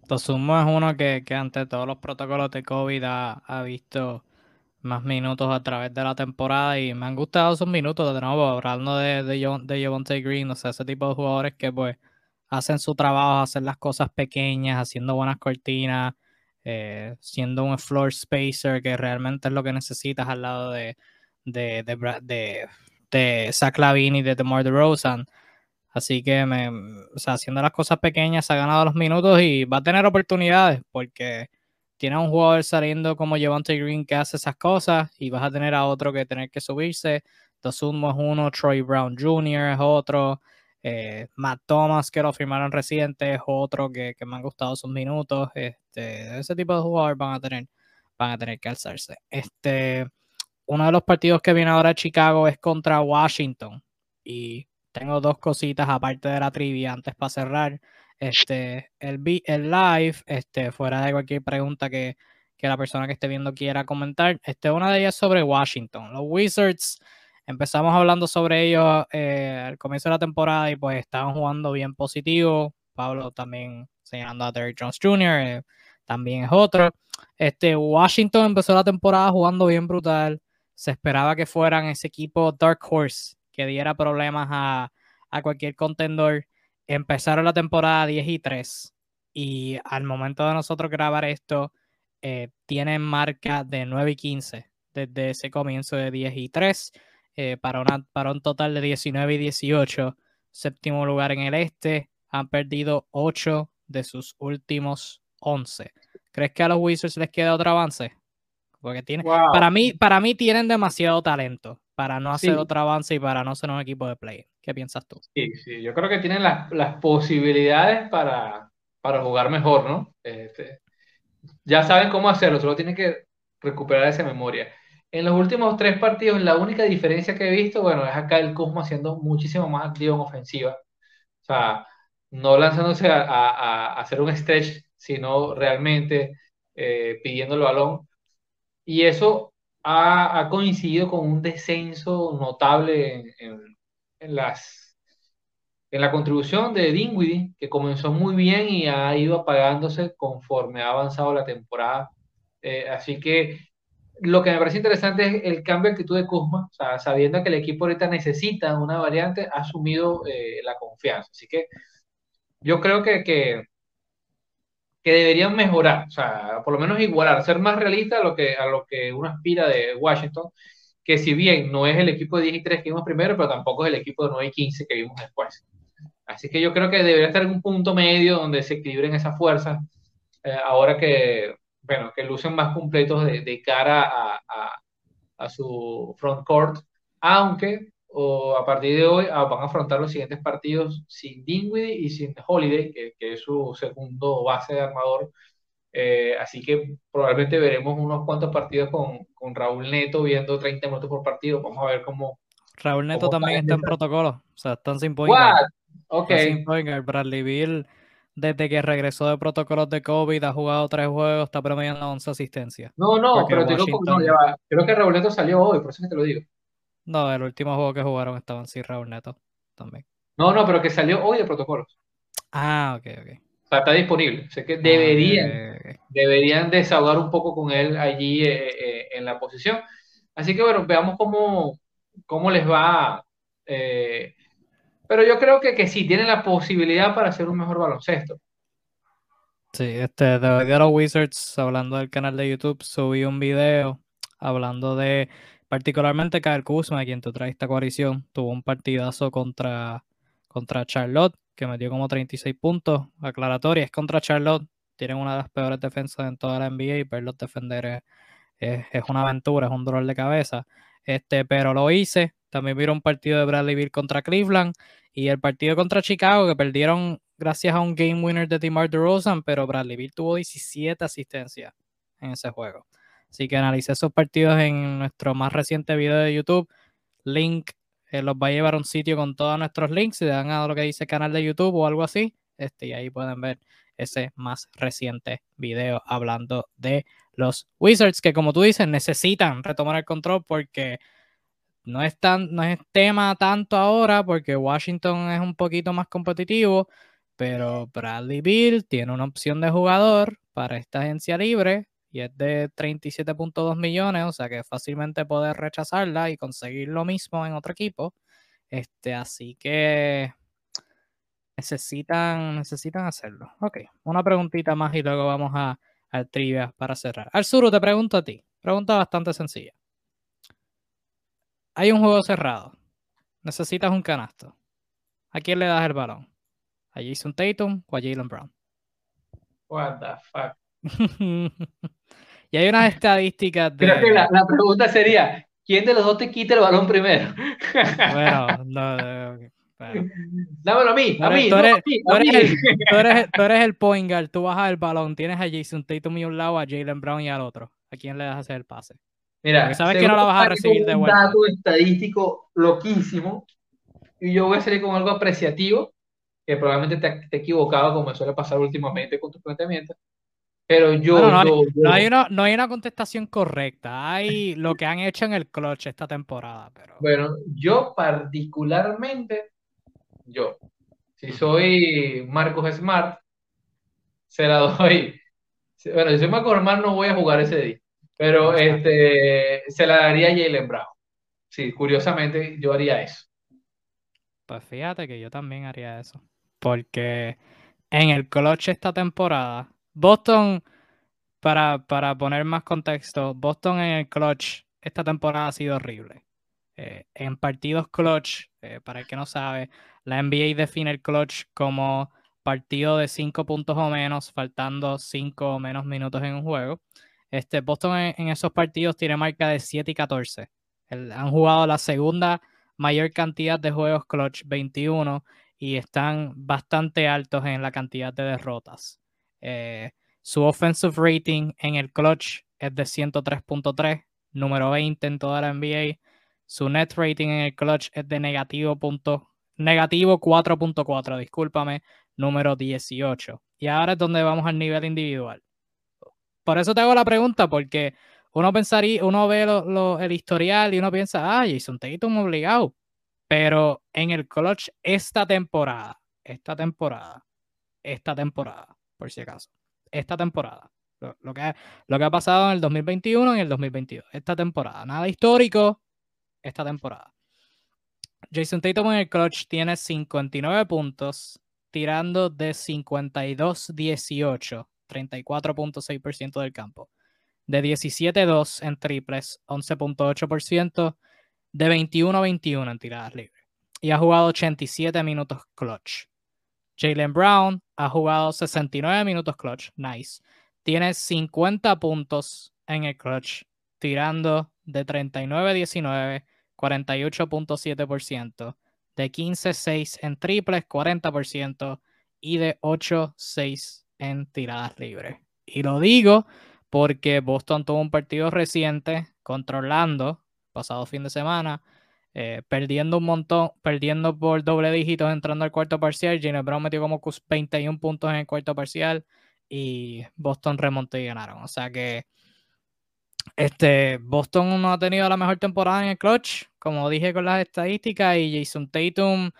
Tosumo es uno que, que, ante todos los protocolos de COVID ha, visto más minutos a través de la temporada y me han gustado esos minutos de nuevo, hablando de, de, de Green, o sea, ese tipo de jugadores que pues hacen su trabajo, hacen las cosas pequeñas, haciendo buenas cortinas, eh, siendo un floor spacer que realmente es lo que necesitas al lado de, de, de, de, Zach Lavin y de DeMar DeRozan. Así que, me, o sea, haciendo las cosas pequeñas, ha ganado los minutos y va a tener oportunidades porque tiene un jugador saliendo como Javante Green que hace esas cosas y vas a tener a otro que tener que subirse. Dosunmo es uno, Troy Brown Jr. es otro. Eh, Matt Thomas, que lo firmaron reciente, es otro que, me han gustado sus minutos. Este, ese tipo de jugadores van a tener, van a tener que alzarse. Este, uno de los partidos que viene ahora Chicago es contra Washington. Y tengo dos cositas aparte de la trivia antes para cerrar. Este, el, el live, este, fuera de cualquier pregunta que, que la persona que esté viendo quiera comentar. Este, una de ellas sobre Washington. Los Wizards Empezamos hablando sobre ellos eh, al comienzo de la temporada y pues estaban jugando bien positivo. Pablo también señalando a Derrick Jones Jr., eh, también es otro. Este, Washington empezó la temporada jugando bien brutal. Se esperaba que fueran ese equipo Dark Horse que diera problemas a, cualquier contendor. Empezaron la temporada 10 y 3 y al momento de nosotros grabar esto, eh, tienen marca de 9 y 15 desde ese comienzo de 10 y 3. Eh, para, para un total de 19 y 18. Séptimo lugar en el este. Han perdido 8 de sus últimos 11. ¿Crees que a los Wizards les queda otro avance? Porque tiene, para, mí, para mí tienen demasiado talento para no hacer otro avance y para no ser un equipo de play. ¿Qué piensas tú? Sí, sí, yo creo que tienen las, las posibilidades para, para jugar mejor, ¿no? Este, ya saben cómo hacerlo, solo tienen que recuperar esa memoria. En los últimos tres partidos, la única diferencia que he visto, bueno, es acá el Kuzma siendo muchísimo más activo en ofensiva. O sea, no lanzándose a, hacer un stretch, sino realmente eh, pidiendo el balón. Y eso ha, coincidido con un descenso notable en, la contribución de Dinwiddie, que comenzó muy bien y ha ido apagándose conforme ha avanzado la temporada. Eh, así que lo que me parece interesante es el cambio de actitud de Kuzma, sabiendo que el equipo ahorita necesita una variante, ha asumido eh, la confianza. Así que yo creo que, deberían mejorar, o sea, por lo menos igualar, ser más realista a lo que, a lo que uno aspira de Washington, que si bien no es el equipo de 10 y 3 que vimos primero, pero tampoco es el equipo de 9 y 15 que vimos después. Así que yo creo que debería estar en un punto medio donde se equilibren esas fuerzas, eh, ahora que, bueno, que lucen más completos de, cara a, a, a su front court, aunque o a partir de hoy ah, van a afrontar los siguientes partidos sin Dinwiddie y sin Holiday, que, que es su segundo base de armador. Eh, así que probablemente veremos unos cuantos partidos con, con, Raúl Neto viendo 30 minutos por partido. Vamos a ver cómo. Raúl Neto también está en protocolo. O sea, están sin point Ok. Sin Bradley Bill, desde que regresó de protocolos de COVID, ha jugado tres juegos, está promediando 11 asistencias. No, no, pero te digo, no, creo que Raúl Neto salió hoy, por eso que te lo digo. No, el último juego que jugaron estaban sin Raúl Neto también. No, no, pero que salió hoy de protocolos. Ah, ok, ok. O sea, está disponible. Sé que deberían, deberían desahogar un poco con él allí eh, eh, en la posición. Así que bueno, veamos cómo, cómo les va. Eh, pero yo creo que, que sí, tienen la posibilidad para hacer un mejor baloncesto. Sí, este, de los Wizards, hablando del canal de YouTube, subí un video hablando de Particularmente Kyle Kuzma, quien tú trae esta coalición, tuvo un partidazo contra, contra Charlotte, que metió como 36 puntos. Aclaratoria, es contra Charlotte. Tienen una de las peores defensas en toda la NBA y verlos defender es, una aventura, es un dolor de cabeza. Este, pero lo hice. También vieron un partido de Bradley Bill contra Cleveland y el partido contra Chicago, que perdieron gracias a un game winner de DeMar DeRozan, pero Bradley Bill tuvo 17 asistencias en ese juego. Así que analicé esos partidos en nuestro más reciente video de YouTube. Link eh, los va a llevar a un sitio con todos nuestros links. Si dan a lo que dice canal de YouTube o algo así, este, y ahí pueden ver ese más reciente video hablando de los Wizards, que como tú dices, necesitan retomar el control porque no es, tan, no es tema tanto ahora, porque Washington es un poquito más competitivo, pero Bradley Bill tiene una opción de jugador para esta agencia libre y es de 37.2 millones, o sea que fácilmente poder rechazarla y conseguir lo mismo en otro equipo. Este, así que necesitan, necesitan hacerlo. Ok, una preguntita más y luego vamos a, al trivia para cerrar. Arzuru, te pregunto a ti. Pregunta bastante sencilla. Hay un juego cerrado. Necesitas un canasto. ¿A quién le das el balón? ¿A Jason Tatum o a Jalen Brown? What the fuck? [laughs] y hay unas [laughs] estadísticas de... Creo que la, pregunta sería, ¿quién de los dos te quita el balón primero? [laughs] bueno, no, Dámelo a mí, a mí, tú eres, el point guard, tú bajas el balón, tienes a Jason Tatum y un lado, a Jalen Brown y al otro. ¿A quién le das a hacer el pase? Mira, sabes que no la vas a recibir de vuelta. Un dato estadístico loquísimo y yo voy a salir con algo apreciativo que probablemente te, te he equivocado como suele pasar últimamente con tu planteamiento. Pero yo no, hay, una, no hay una contestación correcta. Hay lo que han hecho en el clutch esta temporada. Pero... Bueno, yo particularmente, yo, si soy Marcos Smart, se la doy. Bueno, si soy Marcos Smart no voy a jugar ese día. Pero este, se la daría a Jalen Brown. Sí, curiosamente yo haría eso. Pues fíjate que yo también haría eso. Porque en el clutch esta temporada Boston, para, para poner más contexto, Boston en el clutch esta temporada ha sido horrible. Eh, en partidos clutch, eh, para el que no sabe, la NBA define el clutch como partido de 5 puntos o menos, faltando 5 o menos minutos en un juego. Este, Boston en, esos partidos tiene marca de 7 y 14. han jugado la segunda mayor cantidad de juegos clutch, 21, y están bastante altos en la cantidad de derrotas. Eh, su offensive rating en el clutch es de 103.3, número 20 en toda la NBA. Su net rating en el clutch es de negativo, negativo 4.4, discúlpame, número 18. Y ahora es donde vamos al nivel individual. Por eso te hago la pregunta, porque uno pensaría, uno ve el historial y uno piensa, ah, Jason Tatum obligado. Pero en el clutch esta temporada, esta temporada, esta temporada, por si acaso, esta temporada, lo, que, lo que ha pasado en el 2021 y en el 2022, esta temporada, nada histórico, esta temporada. Jason Tatum en el clutch tiene 59 puntos, tirando de 52-18, 34.6% del campo. De 17-2 en triples, 11.8% de 21 a 21 en tiradas libres y ha jugado 87 minutos clutch. Jalen Brown ha jugado 69 minutos clutch, nice. Tiene 50 puntos en el clutch, tirando de 39-19, 48.7%, de 15-6 en triples, 40%, y de 8-6 en tiradas libres. Y lo digo porque Boston tuvo un partido reciente controlando pasado fin de semana, eh, perdiendo un montón, perdiendo por doble dígitos entrando al cuarto parcial. Jalen Brown metió como 21 puntos en el cuarto parcial y Boston remontó y ganaron. O sea que este, Boston no ha tenido la mejor temporada en el clutch, como dije con las estadísticas, y Jason Tatum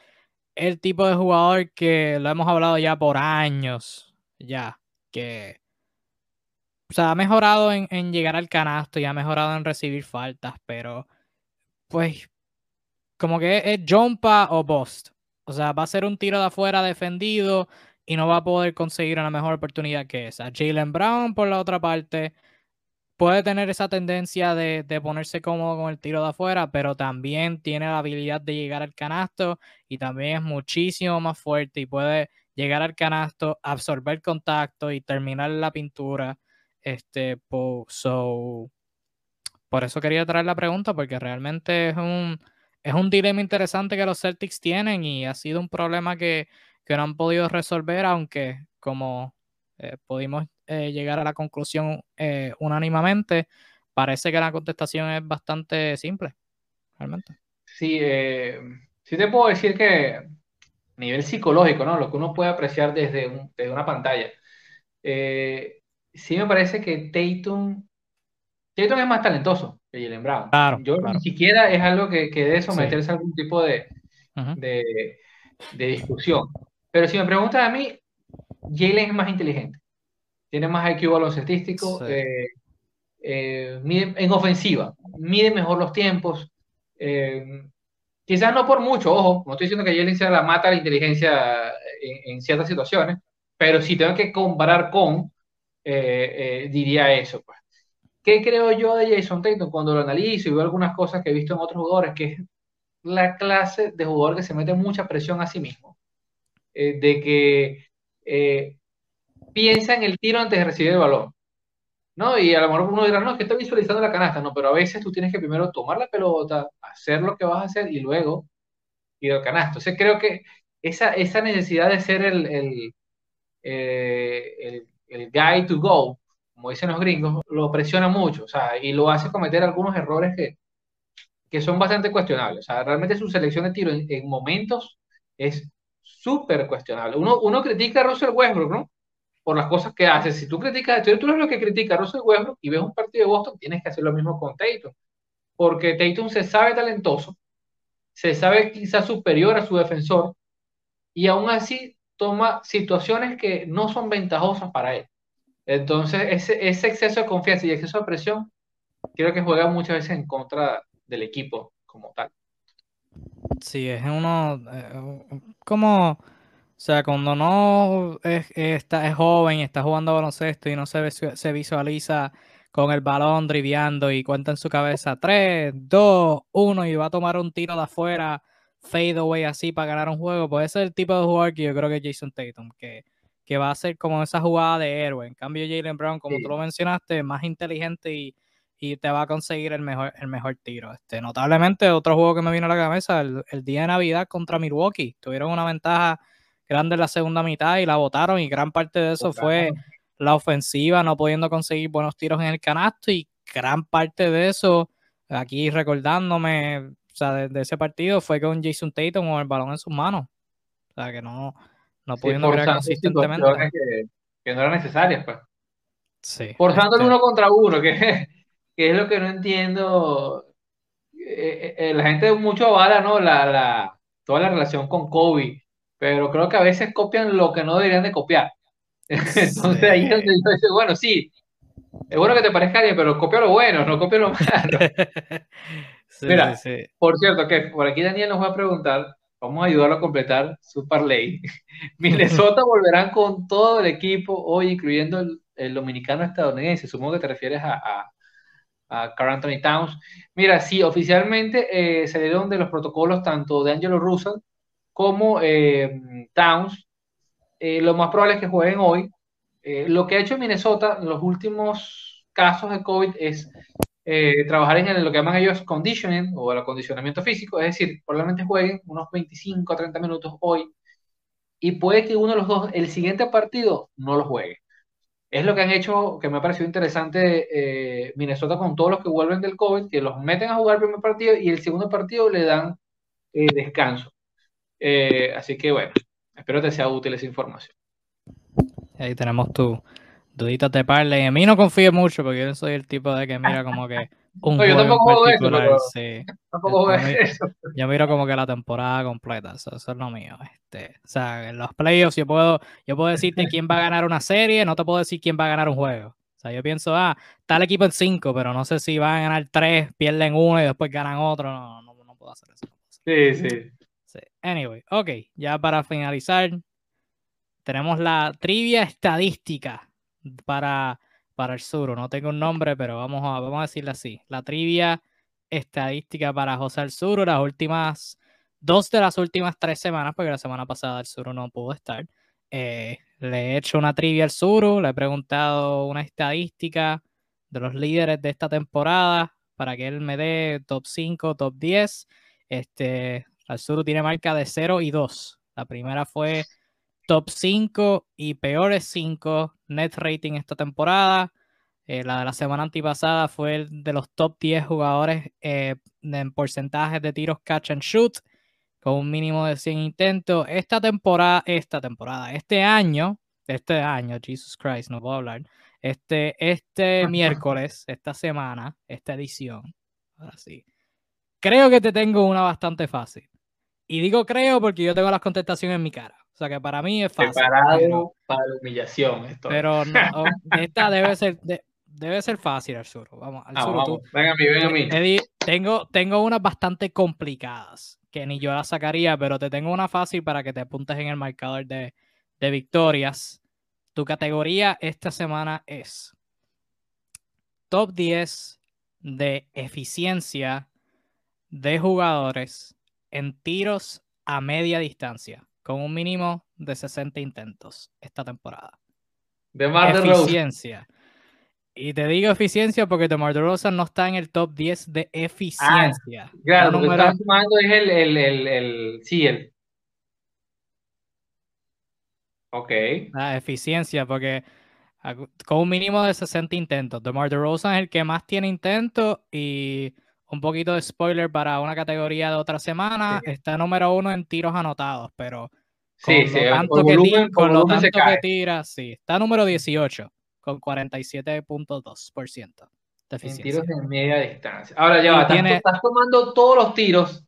el tipo de jugador que lo hemos hablado ya por años, ya, que o ha mejorado en, llegar al canasto y ha mejorado en recibir faltas, pero pues como que es jumpa o bust. O sea, va a ser un tiro de afuera defendido y no va a poder conseguir una mejor oportunidad que esa. Jalen Brown, por la otra parte, puede tener esa tendencia de, de, ponerse cómodo con el tiro de afuera, pero también tiene la habilidad de llegar al canasto y también es muchísimo más fuerte y puede llegar al canasto, absorber contacto y terminar la pintura. Este, so, por eso quería traer la pregunta, porque realmente es un, es un dilema interesante que los Celtics tienen y ha sido un problema que, no han podido resolver, aunque como eh, pudimos eh, llegar a la conclusión eh, unánimamente, parece que la contestación es bastante simple, realmente. Sí, sí te puedo decir que a nivel psicológico, ¿no? Lo que uno puede apreciar desde, desde una pantalla. Eh, sí me parece que Tatum, Tatum es más talentoso que Jalen Brown. Claro, Yo ni siquiera es algo que, que debe someterse a algún tipo de, de, discusión. Pero si me preguntas a mí, Jalen es más inteligente. Tiene más IQ baloncestístico. Eh, eh, en ofensiva. Mide mejor los tiempos. Eh, quizás no por mucho, ojo, no estoy diciendo que Jalen sea la mata la inteligencia en, en ciertas situaciones, pero si tengo que comparar con, eh, eh, diría eso. Pues. ¿Qué creo yo de Jason Tatum cuando lo analizo y veo algunas cosas que he visto en otros jugadores? Que es la clase de jugador que se mete mucha presión a sí mismo. Eh, de que piensa en el tiro antes de recibir el balón. ¿no? Y a lo mejor uno dirá, no, es que está visualizando la canasta. No, pero a veces tú tienes que primero tomar la pelota, hacer lo que vas a hacer y luego ir al canasto. Entonces creo que esa, esa necesidad de ser el, el, el el guy to go, como dicen los gringos, lo presiona mucho, o sea, y lo hace cometer algunos errores que, que son bastante cuestionables. O sea, realmente su selección de tiro en, momentos es súper cuestionable. Uno, uno critica a Russell Westbrook, ¿no? Por las cosas que hace. Si tú criticas, tú eres lo que critica a Russell Westbrook y ves un partido de Boston, tienes que hacer lo mismo con Tatum. Porque Tatum se sabe talentoso, se sabe quizás superior a su defensor, y aún así toma situaciones que no son ventajosas para él. Entonces, ese, ese exceso de confianza y exceso de presión, creo que juega muchas veces en contra del equipo como tal. Sí, es uno, eh, como, o sea, cuando no es, está, es joven y está jugando baloncesto y no se, se visualiza con el balón driviando y cuenta en su cabeza 3, 2, 1 y va a tomar un tiro de afuera fade away así para ganar un juego, pues ese es el tipo de jugador que yo creo que es Jason Tatum, que, que va a ser como esa jugada de héroe. En cambio, Jalen Brown, como tú lo mencionaste, más inteligente y, y te va a conseguir el mejor, el mejor tiro. Este, notablemente, otro juego que me vino a la cabeza, el, día de Navidad contra Milwaukee. Tuvieron una ventaja grande en la segunda mitad y la votaron y gran parte de eso fue la ofensiva no pudiendo conseguir buenos tiros en el canasto y gran parte de eso, aquí recordándome, o sea, de, ese partido fue con Jason Tatum con el balón en sus manos. O sea, que no, no pudiendo crear consistentemente. Que, no eran necesarias, pues. Sí. Forzando el este uno contra uno, que, [laughs] que, es lo que no entiendo. Eh, eh, eh, la gente mucho avala, ¿no? La, la, toda la relación con Kobe, pero creo que a veces copian lo que no deberían de copiar. [laughs] Entonces ahí es donde yo digo, bueno, sí, es bueno que te parezca bien, pero copia lo bueno, no copia lo [laughs] malo. Mira, por cierto, que por aquí Daniel nos va a preguntar, vamos a ayudarlo a completar su parlay. [laughs] Minnesota volverán con todo el equipo hoy, incluyendo el, dominicano estadounidense. Supongo que te refieres a, a, a Carl Anthony Towns. Mira, sí, oficialmente eh, salieron de los protocolos tanto de Angelo Russell como eh, Towns. Eh, lo más probable es que jueguen hoy. Lo que ha hecho Minnesota en los últimos casos de COVID es eh, trabajar en lo que llaman ellos conditioning o el acondicionamiento físico, es decir, probablemente jueguen unos 25 a 30 minutos hoy y puede que uno de los dos, el siguiente partido, no lo juegue. Es lo que han hecho, que me ha parecido interesante eh, Minnesota con todos los que vuelven del COVID, que los meten a jugar el primer partido y el segundo partido le dan descanso. así que bueno, espero que sea útil esa información. Ahí tenemos tu dudita de parle. A mí no confío mucho porque yo soy el tipo de que mira [laughs] como que un no, yo tampoco particular. Eso, Tampoco eso. Yo miro como que la temporada completa. Eso, es lo mío. Este, o sea, en los playoffs yo puedo, yo puedo decirte quién va a ganar una serie, no te puedo decir quién va a ganar un juego. O sea, yo pienso, ah, está el equipo en cinco, pero no sé si van a ganar tres, pierden uno y después ganan otro. No, no, no puedo hacer eso. Sí, sí. sí. Anyway, ok, ya para finalizar, tenemos la trivia estadística para, para el sur. No tengo un nombre, pero vamos a, vamos a decirle así. La trivia estadística para José el Sur, las últimas, dos de las últimas tres semanas, porque la semana pasada el Sur no pudo estar. Eh, le he hecho una trivia al Sur, le he preguntado una estadística de los líderes de esta temporada para que él me dé top 5, top 10. Este, el Sur tiene marca de 0 y 2. La primera fue top 5 y peores 5 net rating esta temporada. Eh, la de la semana antipasada fue el de los top 10 jugadores eh, en porcentajes de tiros catch and shoot, con un mínimo de 100 intentos. Esta temporada, esta temporada, este año, este año, Jesus Christ, no puedo hablar. Este, este miércoles, esta semana, esta edición, ahora sí. Creo que te tengo una bastante fácil. Y digo creo porque yo tengo las contestaciones en mi cara. Sea que para mí es fácil. Preparado para la humillación. Esto. Pero no, [laughs] esta debe ser, debe ser fácil, Arturo. Vamos, Arturo, ah, Tú, ven a mí, ven a mí. Eddie, tengo, tengo unas bastante complicadas que ni yo las sacaría, pero te tengo una fácil para que te apuntes en el marcador de, de victorias. Tu categoría esta semana es top 10 de eficiencia de jugadores en tiros a media distancia, con un mínimo de 60 intentos esta temporada. De Mar Eficiencia. Y te digo eficiencia porque DeMar DeRozan no está en el top 10 de eficiencia. Ah, claro, lo que está sumando es el, el, el, el, sí, el. Ok. La eficiencia, porque con un mínimo de 60 intentos. DeMar DeRozan es el que más tiene intentos y un poquito de spoiler para una categoría de otra semana, está número uno en tiros anotados, pero con lo tanto, que, tira, con lo tanto que tira, sí, está número 18 con 47.2% de eficiencia. En tiros de media distancia. Ahora ya va, estás tomando todos los tiros,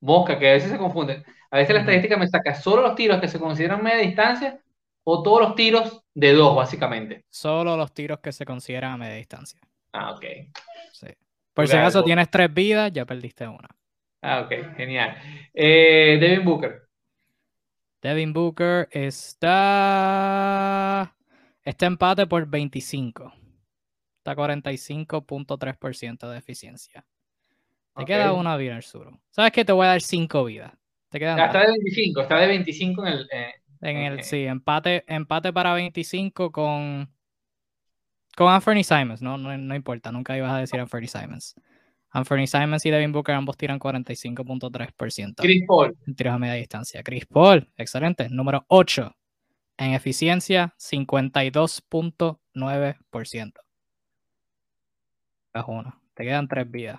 mosca, que a veces se confunden. A veces la estadística me saca solo los tiros que se consideran media distancia o todos los tiros de dos, básicamente. Solo los tiros que se consideran a media distancia. Ah, ok. Sí. Por si acaso tienes tres vidas, ya perdiste una. Ah, ok, genial. Eh, Devin Booker. Devin Booker está. Está empate por 25. Está 45.3% de eficiencia. Te queda una vida sur. ¿Sabes qué? Te voy a dar cinco vidas. Te quedan está de 25, está de 25 en el. en el sí, empate, empate para 25 con con Anthony Simons, no, no, no importa, nunca ibas a decir Anthony Simons. Anthony Simons y Devin Booker ambos tiran 45.3% Chris Paul. en tiros a media distancia. Chris Paul, excelente. Número 8 en eficiencia, 52.9%. Es uno. Te quedan tres vidas.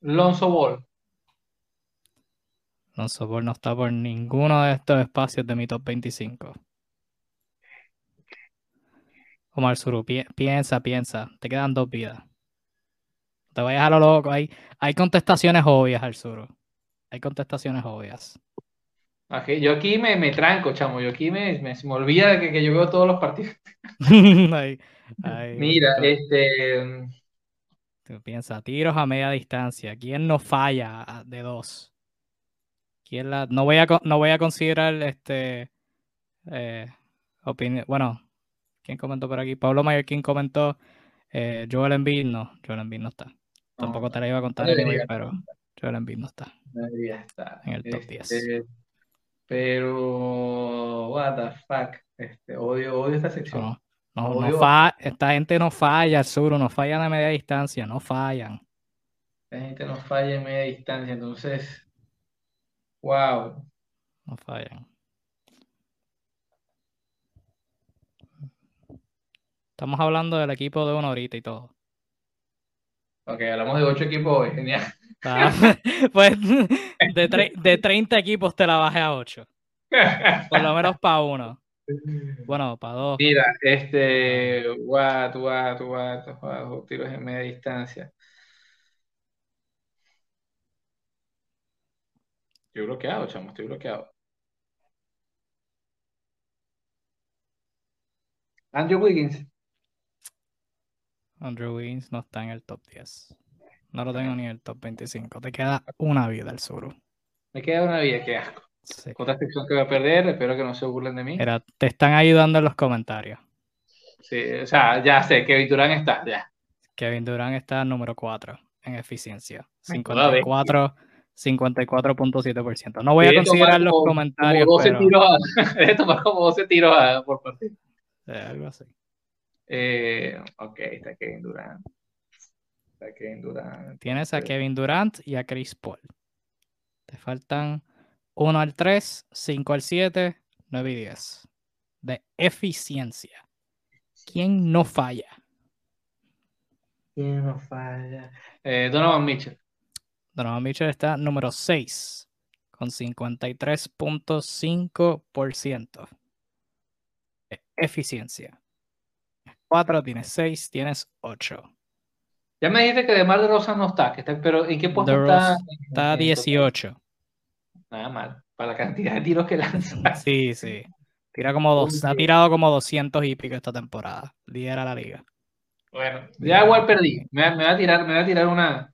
Lonzo Ball. Lonzo Ball no está por ninguno de estos espacios de mi top 25. Omar Suru, pi- piensa, piensa. Te quedan dos vidas. Te vayas a lo loco. Hay, hay contestaciones obvias al Suru. Hay contestaciones obvias. Ok, Yo aquí me, me tranco, chamo. Yo aquí me, me, me olvida de que, que yo veo todos los partidos. [laughs] [laughs] Mira, tú- este. tú piensa, tiros a media distancia. ¿Quién no falla de dos? ¿Quién la, no, voy a, no voy a considerar este eh, opinión. Bueno, ¿quién comentó por aquí? Pablo Mayer, ¿quién comentó? Eh, Joel Embiid, no, Joel Embiid no está. Tampoco te la iba a contar no anyway, pero. Joel Embiid no está. No estar. En el top 10. Este, pero, what the fuck. Este, odio, odio esta sección. No, no, no Odio. fa- esta gente no falla, el sur, no fallan a media distancia, no fallan. La gente no falla en media distancia, entonces, wow. No fallan. Estamos hablando del equipo de una horita y todo. Ok, hablamos de ocho equipos hoy, genial. [laughs] Ah, Pues de, tre- [laughs] de 30 equipos te la bajé a 8. Por lo menos para uno. Bueno, para dos. Mira, este, what, what, what, what, tiros en media distancia. Estoy bloqueado, chamo, estoy bloqueado. Andrew Wiggins. Andrew Wiggins no está en el top 10. No lo tengo ni en el top 25. Te queda una vida el sur. Me queda una vida, qué asco. Sí. Otra sección que voy a perder, espero que no se burlen de mí. Mira, te están ayudando en los comentarios. Sí, o sea, ya sé, Kevin Durant está, ya. Kevin Durant está número 4 en eficiencia. Ay, toda bestia. 54, 54.7%. No voy a considerar los como- comentarios, como 12 pero tiros a- [laughs] tomar como 12 tiros a- por partido. algo así. Eh, ok, está Kevin Durant. Está Kevin Durant. Tienes a. Kevin Durant y a Chris Paul. Te faltan 1 al 3, 5 al 7, 9 y 10. De eficiencia. ¿Quién no falla? ¿Quién no falla? Eh, Donovan Mitchell. Donovan Mitchell está número 6 con 53.5% de eficiencia. 4 tienes 6, tienes 8. Ya me dijiste que DeMar DeRozan no está, que está, pero ¿en qué puesto está? Está En- 18. Nada mal, para la cantidad de tiros que lanza. [laughs] Sí, sí. Tira como dos, ha tirado como 200 y pico esta temporada. Lidera la liga. Bueno, ya igual perdí. Me, va- me va a tirar, me va a tirar una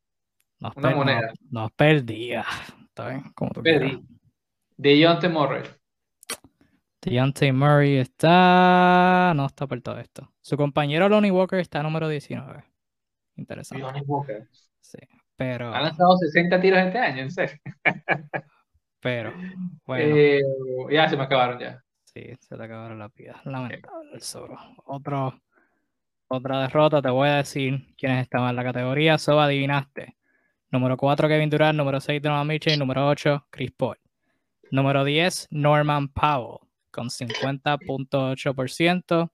Nos Una moneda. nos perdía. Está bien, como tú perdí. quieras. De Jonte Morrell. Deontay Murray está. No está por todo esto. Su compañero Lonnie Walker está número 19. Interesante. Johnny Walker. Sí. Pero, Ha lanzado 60 tiros este año, en serio. [laughs] pero, bueno, Eh, ya se me acabaron ya. sí, se te acabaron las vidas. Lamentable el Zoro. Otro, otra derrota, te voy a decir quiénes estaban en la categoría. So adivinaste. Número 4, Kevin Durant. Número 6, Donovan Mitchell. Número 8, Chris Paul. Número 10, Norman Powell, con 50.8%.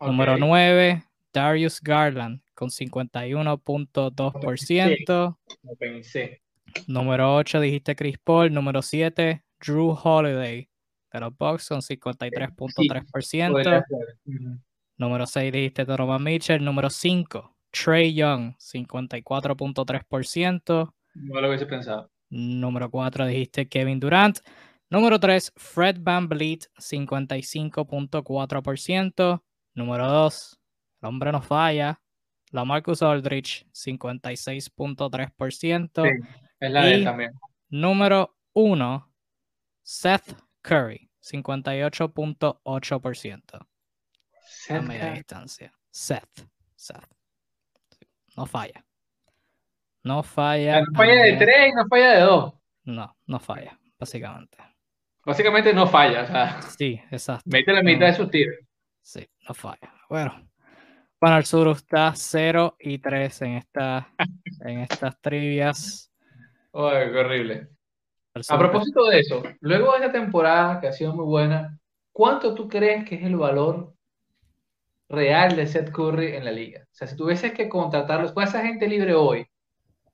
Número Ok. 9, Darius Garland, con 51.2%. Lo pensé. Número 8 dijiste Chris Paul. Número 7, Drew Holiday de los Bucks con 53.3%. Podría ser. Ujú. Número 6 dijiste Donovan Mitchell. Número 5, Trey Young, 54.3%. No lo hubiese pensado. Número 4 dijiste Kevin Durant. Número 3, Fred Van Vliet, 55.4%. Número 2, el hombre no falla. La Marcus Aldrich, 56.3%. Sí, es la de él Y- también. Número 1, Seth Curry, 58.8% a media Curry. distancia. Seth, Seth. No falla. No falla. No falla de media- 3 y no falla de 2. No, no falla, básicamente. Básicamente no falla. O sea, Sí, exacto. mete la mitad No. de sus tiros. Sí, no falla. Bueno, bueno, el sur está 0 y 3 en, esta, [laughs] en estas trivias. Qué horrible. A propósito de eso, luego de esta temporada que ha sido muy buena, ¿cuánto tú crees que es el valor real de Seth Curry en la liga? O sea, si tuvieses que contratarlo, con esa gente libre hoy,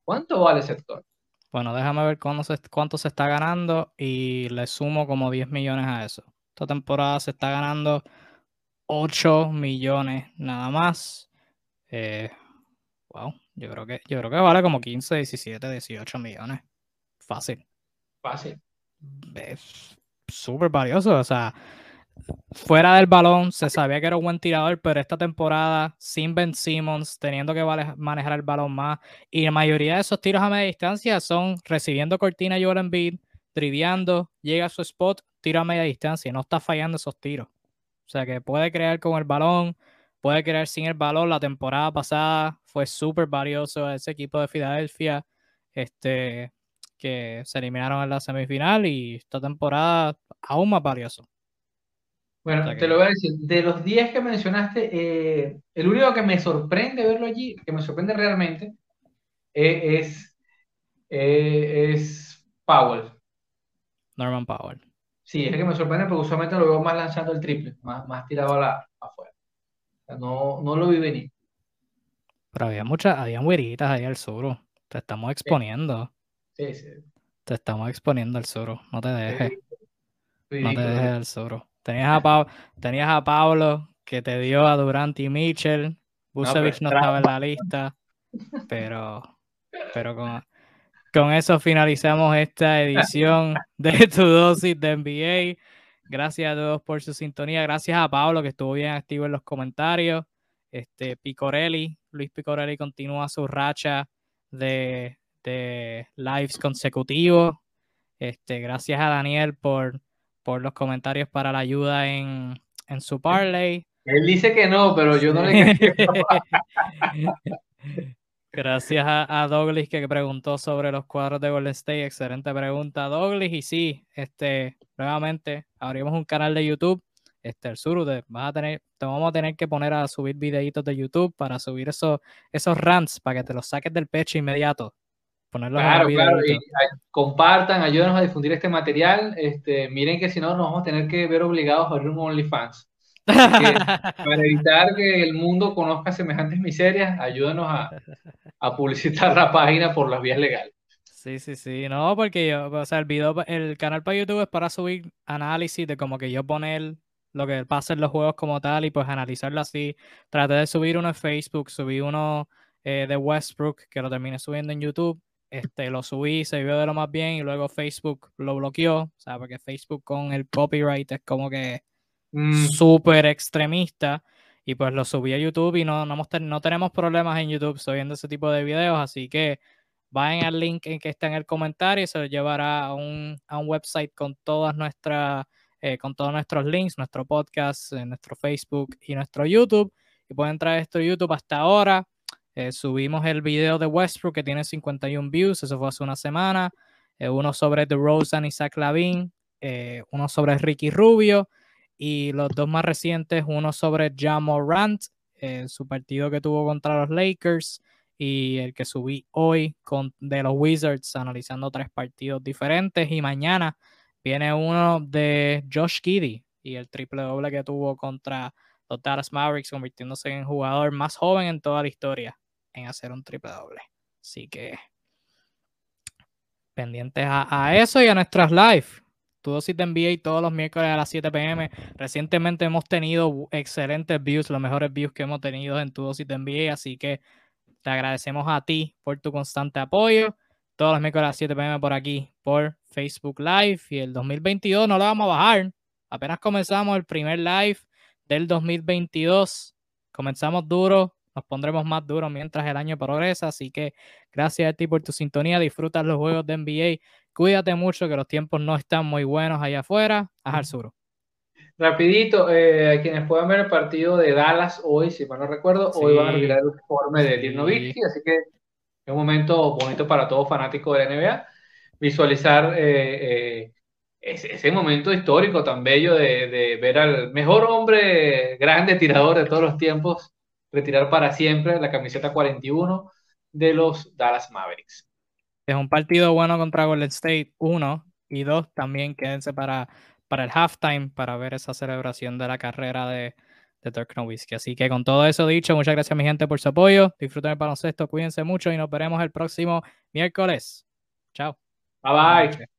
¿cuánto vale Seth Curry? Bueno, déjame ver cuánto se, cuánto se está ganando y le sumo como 10 millones a eso. Esta temporada se está ganando 8 millones nada más. Eh, wow, yo creo que yo creo que vale como 15, 17, 18 millones. Fácil. Fácil. Es súper valioso. O sea, fuera del balón se sabía que era un buen tirador, pero esta temporada sin Ben Simmons, teniendo que manejar el balón más, y la mayoría de esos tiros a media distancia son recibiendo cortina Joel Embiid, triviando, llega a su spot, tiro a media distancia, no está fallando esos tiros. O sea que puede crear con el balón, puede crear sin el balón. La temporada pasada fue súper valioso ese equipo de Filadelfia, este, que se eliminaron en la semifinal y esta temporada aún más valioso. Bueno, te lo voy a decir, de los 10 que mencionaste, eh, el único que me sorprende verlo allí, que me sorprende realmente, eh, es, eh, es Powell. Norman Powell. Sí, es el que me sorprende porque usualmente lo veo más lanzando el triple, más, más tirado a la, afuera. no, no lo vi venir. Pero había muchas, había güeritas ahí al sur. Te estamos exponiendo. Sí, sí. Te estamos exponiendo al sur. No te dejes. No te dejes al sur. Tenías a, tenías a Pablo que te dio a Durant y Mitchell. Busevich no, estaba en la lista. Pero, pero con, con eso finalizamos esta edición [laughs] de tu dosis de NBA. Gracias a todos por su sintonía. Gracias a Pablo que estuvo bien activo en los comentarios. Este Picorelli, Luis Picorelli continúa su racha de, de lives consecutivos. Este, gracias a Daniel por, por los comentarios para la ayuda en, en su parlay. Él dice que no, pero yo no le [laughs] Gracias a, Douglas que preguntó sobre los cuadros de Golden State. Excelente pregunta, Douglas. Y sí, este, nuevamente abrimos un canal de YouTube. Este, el Suru, te, vas a tener, te vamos a tener que poner a subir videitos de YouTube para subir esos, esos rants para que te los saques del pecho inmediato. Ponerlos claro, claro. Y, compartan, ayúdenos a difundir este material. Este, miren que si no, nos vamos a tener que ver obligados a abrir un OnlyFans. [laughs] para evitar que el mundo conozca semejantes miserias, ayúdanos a, a publicitar la página por las vías legales. Sí, sí, sí, no, porque yo, o sea, el video, el canal para YouTube es para subir análisis de como que yo poner lo que pasa en los juegos como tal y pues analizarlo así. Traté de subir uno en Facebook, subí uno eh, de Westbrook que lo terminé subiendo en YouTube. Este, lo subí, se vio de lo más bien y luego Facebook lo bloqueó, o sea, porque Facebook con el copyright es como que mm. súper extremista y pues lo subí a YouTube y no, no, no tenemos problemas en YouTube subiendo ese tipo de videos, así que vayan al link en que está en el comentario y se lo llevará a un, a un website con todas nuestras, eh, con todos nuestros links, nuestro podcast, eh, nuestro Facebook y nuestro YouTube. Y pueden entrar a esto YouTube hasta ahora. Eh, subimos el video de Westbrook que tiene 51 views, eso fue hace una semana. uno sobre The Rose y Zach Lavin, uno sobre Ricky Rubio y los dos más recientes, uno sobre Jamo Rant, eh, su partido que tuvo contra los Lakers, y el que subí hoy con, de los Wizards, analizando tres partidos diferentes. Y mañana viene uno de Josh Giddy y el triple doble que tuvo contra los Dallas Mavericks, convirtiéndose en jugador más joven en toda la historia en hacer un triple doble. Así que pendientes a, eso y a nuestras live tu dosis de NBA todos los miércoles a las 7 pm. Recientemente hemos tenido excelentes views, los mejores views que hemos tenido en tu dosis de NBA, así que te agradecemos a ti por tu constante apoyo. Todos los miércoles a las 7 pm por aquí, por Facebook Live. Y el 2022 no lo vamos a bajar. Apenas comenzamos el primer live del 2022. Comenzamos duro, nos pondremos más duros mientras el año progresa. Así que gracias a ti por tu sintonía. Disfruta los juegos de NBA Cuídate mucho que los tiempos no están muy buenos allá afuera. Haz sur. Rapidito, eh, quienes puedan ver el partido de Dallas hoy, si mal no recuerdo, hoy van a retirar el uniforme de Dirk así que es un momento bonito para todo fanático de la NBA. Visualizar eh, eh, ese, ese momento histórico tan bello de, de ver al mejor hombre grande tirador de todos los tiempos retirar para siempre la camiseta 41 de los Dallas Mavericks. Es un partido bueno contra Golden State, uno, y dos, también quédense para, para el halftime para ver esa celebración de la carrera de, de Dirk Nowitzki. Así que con todo eso dicho, muchas gracias mi gente por su apoyo. Disfruten el baloncesto, cuídense mucho y nos veremos el próximo miércoles. Chao. Bye bye.